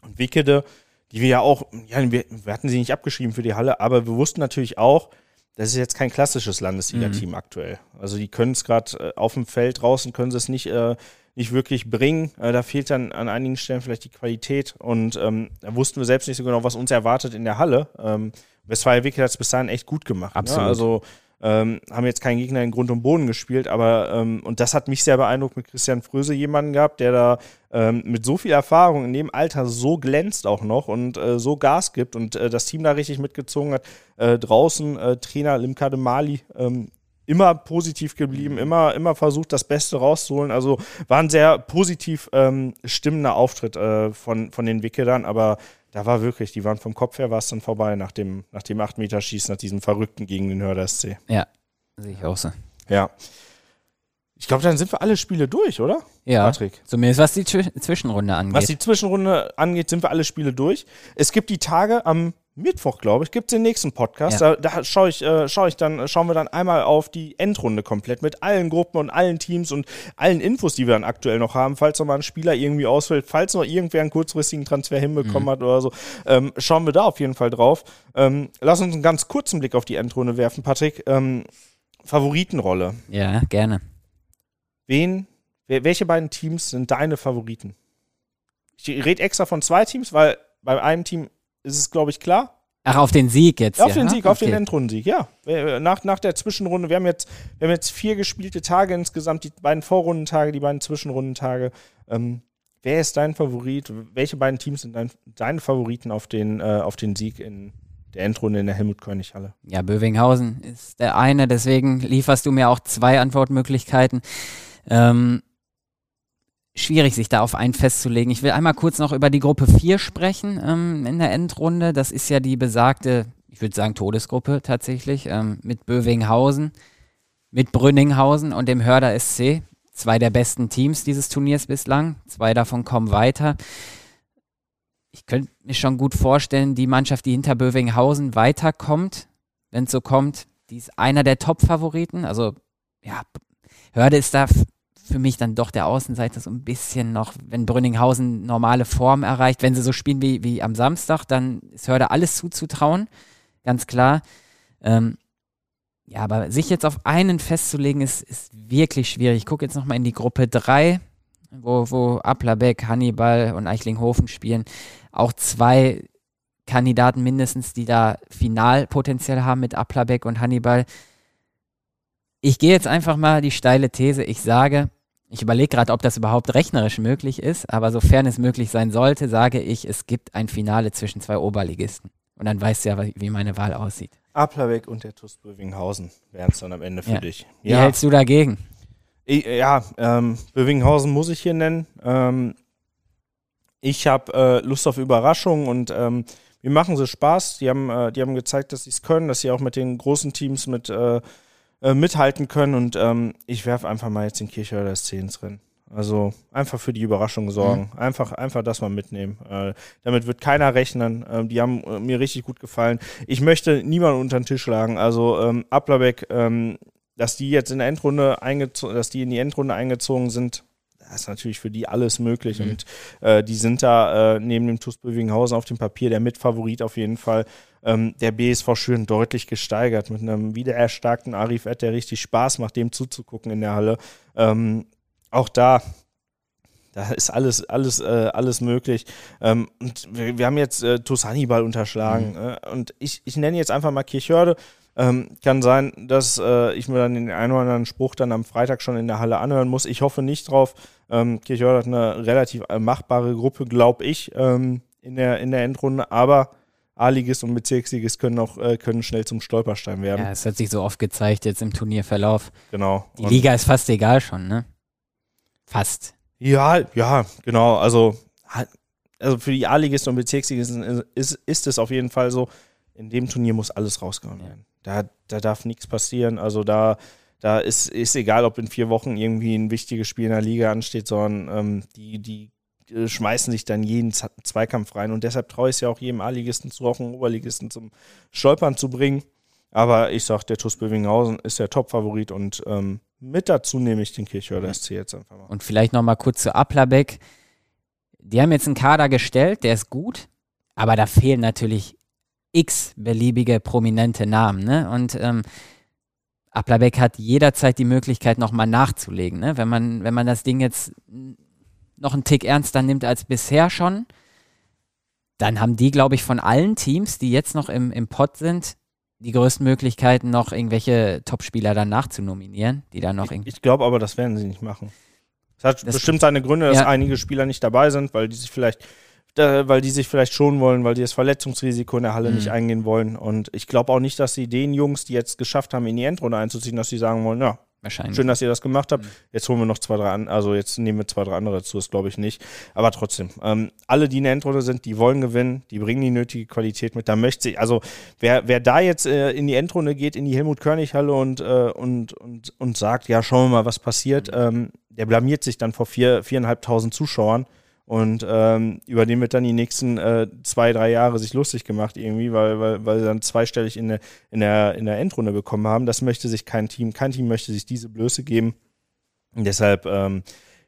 und Wickede, die wir ja auch, ja, wir, wir hatten sie nicht abgeschrieben für die Halle, aber wir wussten natürlich auch, das ist jetzt kein klassisches Landesliga-Team Mhm. aktuell. Also die können es gerade äh, auf dem Feld draußen, können sie es nicht, äh, nicht wirklich bringen. Äh, da fehlt dann an einigen Stellen vielleicht die Qualität. Und ähm, da wussten wir selbst nicht so genau, was uns erwartet in der Halle. Ähm, Westfalia Wickede hat es bis dahin echt gut gemacht. Absolut. Ne? Also ähm, haben jetzt keinen Gegner in Grund und Boden gespielt, aber ähm, und das hat mich sehr beeindruckt mit Christian Fröse, jemanden gehabt, der da ähm, mit so viel Erfahrung in dem Alter so glänzt auch noch und äh, so Gas gibt und äh, das Team da richtig mitgezogen hat. Äh, draußen äh, Trainer Limkade Mali ähm, immer positiv geblieben, immer, immer versucht, das Beste rauszuholen. Also war ein sehr positiv ähm, stimmender Auftritt äh, von, von den Wickedern, aber da war wirklich, die waren vom Kopf her, war es dann vorbei nach dem, nach dem 8-Meter-Schießen, nach diesem Verrückten gegen den Hörder SC. Ja, sehe ich auch so. Ja. Ich glaube, dann sind wir alle Spiele durch, oder? Ja, Patrick. zumindest was die Zwisch Zwischenrunde angeht. Was die Zwischenrunde angeht, sind wir alle Spiele durch. Es gibt die Tage am Mittwoch, glaube ich, gibt es den nächsten Podcast. Ja. Da, da schaue ich, äh, schau ich dann, schauen wir dann einmal auf die Endrunde komplett mit allen Gruppen und allen Teams und allen Infos, die wir dann aktuell noch haben, falls noch mal ein Spieler irgendwie ausfällt, falls noch irgendwer einen kurzfristigen Transfer hinbekommen Mhm. hat oder so, ähm, schauen wir da auf jeden Fall drauf. Ähm, lass uns einen ganz kurzen Blick auf die Endrunde werfen, Patrick. Ähm, Favoritenrolle. ja, gerne. Wen, welche beiden Teams sind deine Favoriten? Ich rede extra von zwei Teams, weil bei einem Team ist es, glaube ich, klar. Ach, auf den Sieg jetzt. Auf ja, den ne? Sieg, auf den Okay. Endrundensieg, ja. Äh, Nach, nach der Zwischenrunde, wir haben, jetzt, wir haben jetzt vier gespielte Tage insgesamt, die beiden Vorrundentage, die beiden Zwischenrundentage. Ähm, wer ist dein Favorit? Welche beiden Teams sind dein, deine Favoriten auf den, äh, auf den Sieg in der Endrunde in der Helmut-König-Halle? Ja, Bövinghausen ist der eine, deswegen lieferst du mir auch zwei Antwortmöglichkeiten. Ähm, schwierig, sich da auf einen festzulegen. Ich will einmal kurz noch über die Gruppe 4 sprechen ähm, in der Endrunde. Das ist ja die besagte, ich würde sagen, Todesgruppe tatsächlich, ähm, mit Bövinghausen, mit Brünninghausen und dem Hörder SC. Zwei der besten Teams dieses Turniers bislang. Zwei davon kommen weiter. Ich könnte mir schon gut vorstellen, die Mannschaft, die hinter Bövinghausen weiterkommt, wenn es so kommt, die ist einer der Top-Favoriten. Also, ja, Hörde ist da für mich dann doch der Außenseiter so ein bisschen noch, wenn Brünninghausen normale Form erreicht, wenn sie so spielen wie, wie am Samstag, dann ist Hörde alles zuzutrauen, ganz klar. Ähm, ja, aber sich jetzt auf einen festzulegen, ist, ist wirklich schwierig. Ich gucke jetzt nochmal in die Gruppe 3, wo, wo Applerbeck, Hannibal und Eichlinghofen spielen. Auch zwei Kandidaten mindestens, die da Finalpotenzial haben mit Applerbeck und Hannibal. Ich gehe jetzt einfach mal die steile These. Ich sage, ich überlege gerade, ob das überhaupt rechnerisch möglich ist, aber sofern es möglich sein sollte, sage ich, es gibt ein Finale zwischen zwei Oberligisten. Und dann weißt du ja, wie meine Wahl aussieht. Applerbeck und der TuS Bövinghausen wären es dann am Ende für Ja. dich. Wie hältst du dagegen? Ich, ja, ähm, Bövinghausen muss ich hier nennen. Ähm, ich habe äh, Lust auf Überraschungen und ähm, mir machen sie Spaß. Die haben, äh, die haben gezeigt, dass sie es können, dass sie auch mit den großen Teams mit äh, äh, mithalten können und ähm, ich werfe einfach mal jetzt den Kirchhörder SC ins Rennen. Also einfach für die Überraschung sorgen. Einfach, einfach das mal mitnehmen. Äh, damit wird keiner rechnen. Ähm, die haben äh, mir richtig gut gefallen. Ich möchte niemanden unter den Tisch schlagen. Also ähm, Applerbeck, ähm, dass die jetzt in der Endrunde eingezogen, dass die in die Endrunde eingezogen sind, das ist natürlich für die alles möglich. Und äh, die sind da äh, neben dem TuS Bövinghausen auf dem Papier der Mitfavorit auf jeden Fall. Ähm, der BSV schön deutlich gesteigert mit einem wiedererstarkten Arif Ed, der richtig Spaß macht, dem zuzugucken in der Halle. Ähm, auch da, da ist alles, alles, äh, alles möglich. Ähm, und wir, wir haben jetzt äh, TuS Hannibal unterschlagen. Äh, und ich, ich nenne jetzt einfach mal Kirchhörde. Ähm, kann sein, dass äh, ich mir dann den einen oder anderen Spruch dann am Freitag schon in der Halle anhören muss. Ich hoffe nicht drauf. Ähm, Kirchhörde hat eine relativ äh, machbare Gruppe, glaube ich, ähm, in, der, in der Endrunde. Aber A-Ligist und Bezirksligist können auch äh, können schnell zum Stolperstein werden. Ja, es hat sich so oft gezeigt jetzt im Turnierverlauf. Genau. Die Und- Liga ist fast egal schon, ne? Fast. Ja, ja, genau. Also, also für die A-Ligisten und Bezirksligisten ist, ist, ist es auf jeden Fall so, in dem Turnier muss alles rausgehauen werden. Da, da darf nichts passieren. Also da, da ist, ist egal, ob in vier Wochen irgendwie ein wichtiges Spiel in der Liga ansteht, sondern ähm, die, die äh, schmeißen sich dann jeden Z Zweikampf rein. Und deshalb traue ich es ja auch jedem A-Ligisten zu, auch einen Oberligisten zum Stolpern zu bringen. Aber ich sag, der TuS Bövinghausen ist der Top-Favorit und ähm, mit dazu nehme ich den Kirchhörder SC jetzt einfach mal. Und vielleicht noch mal kurz zu Applerbeck. Die haben jetzt einen Kader gestellt, der ist gut, aber da fehlen natürlich x beliebige prominente Namen. Ne? Und ähm, Applerbeck hat jederzeit die Möglichkeit, nochmal nachzulegen. Ne? Wenn, man, wenn man das Ding jetzt noch einen Tick ernster nimmt als bisher schon, dann haben die, glaube ich, von allen Teams, die jetzt noch im, im Pott sind, die größten Möglichkeiten, noch irgendwelche Topspieler dann nachzunominieren, die dann noch irgendwie. Ich glaube aber, das werden sie nicht machen. Es hat Das- bestimmt seine Gründe, dass Ja. einige Spieler nicht dabei sind, weil die sich vielleicht, da, weil die sich vielleicht schonen wollen, weil die das Verletzungsrisiko in der Halle Mhm. nicht eingehen wollen. Und ich glaube auch nicht, dass sie den Jungs, die jetzt geschafft haben, in die Endrunde einzuziehen, dass sie sagen wollen, ja, Wahrscheinlich. schön, dass ihr das gemacht Mhm. habt. Jetzt holen wir noch zwei, drei an, also jetzt nehmen wir zwei, drei andere dazu, das glaube ich nicht. Aber trotzdem, ähm, alle, die in der Endrunde sind, die wollen gewinnen, die bringen die nötige Qualität mit. Da möchte ich, also wer, wer da jetzt äh, in die Endrunde geht, in die Helmut-Körnig-Halle und, äh, und, und, und sagt, ja, schauen wir mal, was passiert, ähm, der blamiert sich dann vor vier, viereinhalbtausend Zuschauern. Und ähm, über den wird dann die nächsten äh, zwei, drei Jahre sich lustig gemacht irgendwie, weil, weil, weil sie dann zweistellig in der, in, der, in der Endrunde bekommen haben. Das möchte sich kein Team, kein Team möchte sich diese Blöße geben. Und deshalb ähm,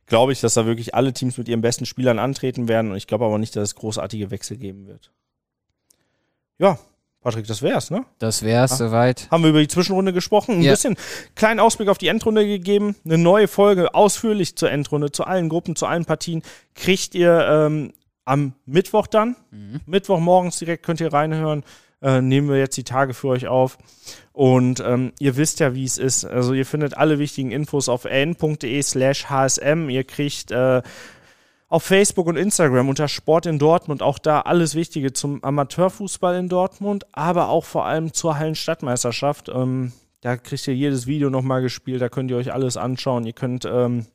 glaube ich, dass da wirklich alle Teams mit ihren besten Spielern antreten werden. Und ich glaube aber nicht, dass es großartige Wechsel geben wird. Ja, Patrick, das wär's, ne? Das wär's Ah. soweit. Haben wir über die Zwischenrunde gesprochen, ein Ja. bisschen kleinen Ausblick auf die Endrunde gegeben, eine neue Folge ausführlich zur Endrunde, zu allen Gruppen, zu allen Partien kriegt ihr ähm, am Mittwoch dann. Mittwoch morgens direkt könnt ihr reinhören. Äh, nehmen wir jetzt die Tage für euch auf. Und ähm, ihr wisst ja, wie es ist. Also ihr findet alle wichtigen Infos auf n.de slash hsm. Ihr kriegt äh, auf Facebook und Instagram unter Sport in Dortmund auch da alles Wichtige zum Amateurfußball in Dortmund, aber auch vor allem zur Hallenstadtmeisterschaft. Ähm, da kriegt ihr jedes Video nochmal gespielt, da könnt ihr euch alles anschauen. Ihr könnt, ähm,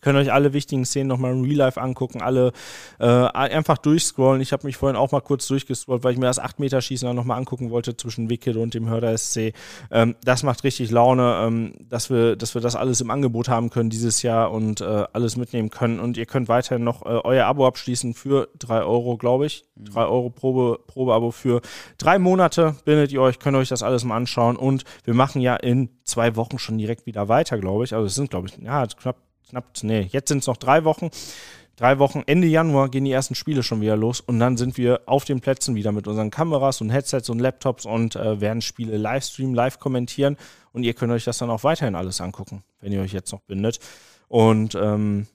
könnt euch alle wichtigen Szenen nochmal im Real Life angucken, alle äh, einfach durchscrollen. Ich habe mich vorhin auch mal kurz durchgescrollt, weil ich mir das 8-Meter-Schießen dann nochmal angucken wollte zwischen Wicked und dem Hörder SC. Ähm, das macht richtig Laune, ähm, dass, wir, dass wir das alles im Angebot haben können dieses Jahr und äh, alles mitnehmen können. Und ihr könnt weiterhin noch äh, euer Abo abschließen für 3 Euro, glaube ich. 3 Euro Probe, Probeabo für drei Monate bindet ihr euch, könnt euch das alles mal anschauen. Und wir machen ja in zwei Wochen schon direkt wieder weiter, glaube ich. Also es sind, glaube ich, ja, knapp, knapp, nee, jetzt sind es noch drei Wochen. Drei Wochen, Ende Januar gehen die ersten Spiele schon wieder los und dann sind wir auf den Plätzen wieder mit unseren Kameras und Headsets und Laptops und äh, werden Spiele live streamen, live kommentieren und ihr könnt euch das dann auch weiterhin alles angucken, wenn ihr euch jetzt noch bindet. Und ähm,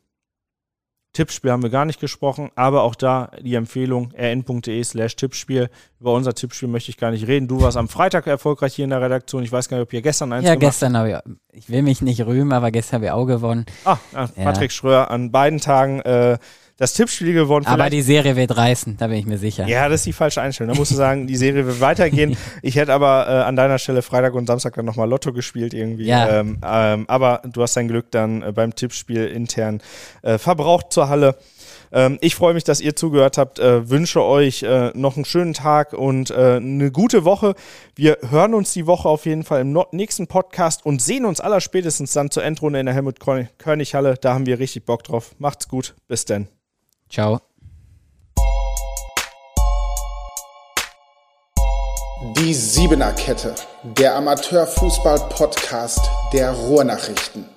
Tippspiel haben wir gar nicht gesprochen, aber auch da die Empfehlung rn.de slash Tippspiel. Über unser Tippspiel möchte ich gar nicht reden. Du warst am Freitag erfolgreich hier in der Redaktion. Ich weiß gar nicht, ob ihr gestern eins Ja, gemacht gestern habe ich, ich will mich nicht rühmen, aber gestern habe ich auch gewonnen. Ah, ah, Patrick Schröer an beiden Tagen äh, das Tippspiel gewonnen. Aber die Serie wird reißen, da bin ich mir sicher. Ja, das ist die falsche Einstellung. Da musst du sagen, die Serie wird weitergehen. [laughs] Ich hätte aber äh, an deiner Stelle Freitag und Samstag dann nochmal Lotto gespielt irgendwie. Ja. Ähm, ähm, aber du hast dein Glück dann äh, beim Tippspiel intern äh, verbraucht zur Halle. Ähm, ich freue mich, dass ihr zugehört habt. Äh, wünsche euch äh, noch einen schönen Tag und äh, eine gute Woche. Wir hören uns die Woche auf jeden Fall im nächsten Podcast und sehen uns aller spätestens dann zur Endrunde in der Helmut-König-Halle. Da haben wir richtig Bock drauf. Macht's gut. Bis denn. Ciao. Die Siebener Kette, der Amateurfußball-Podcast der Ruhrnachrichten.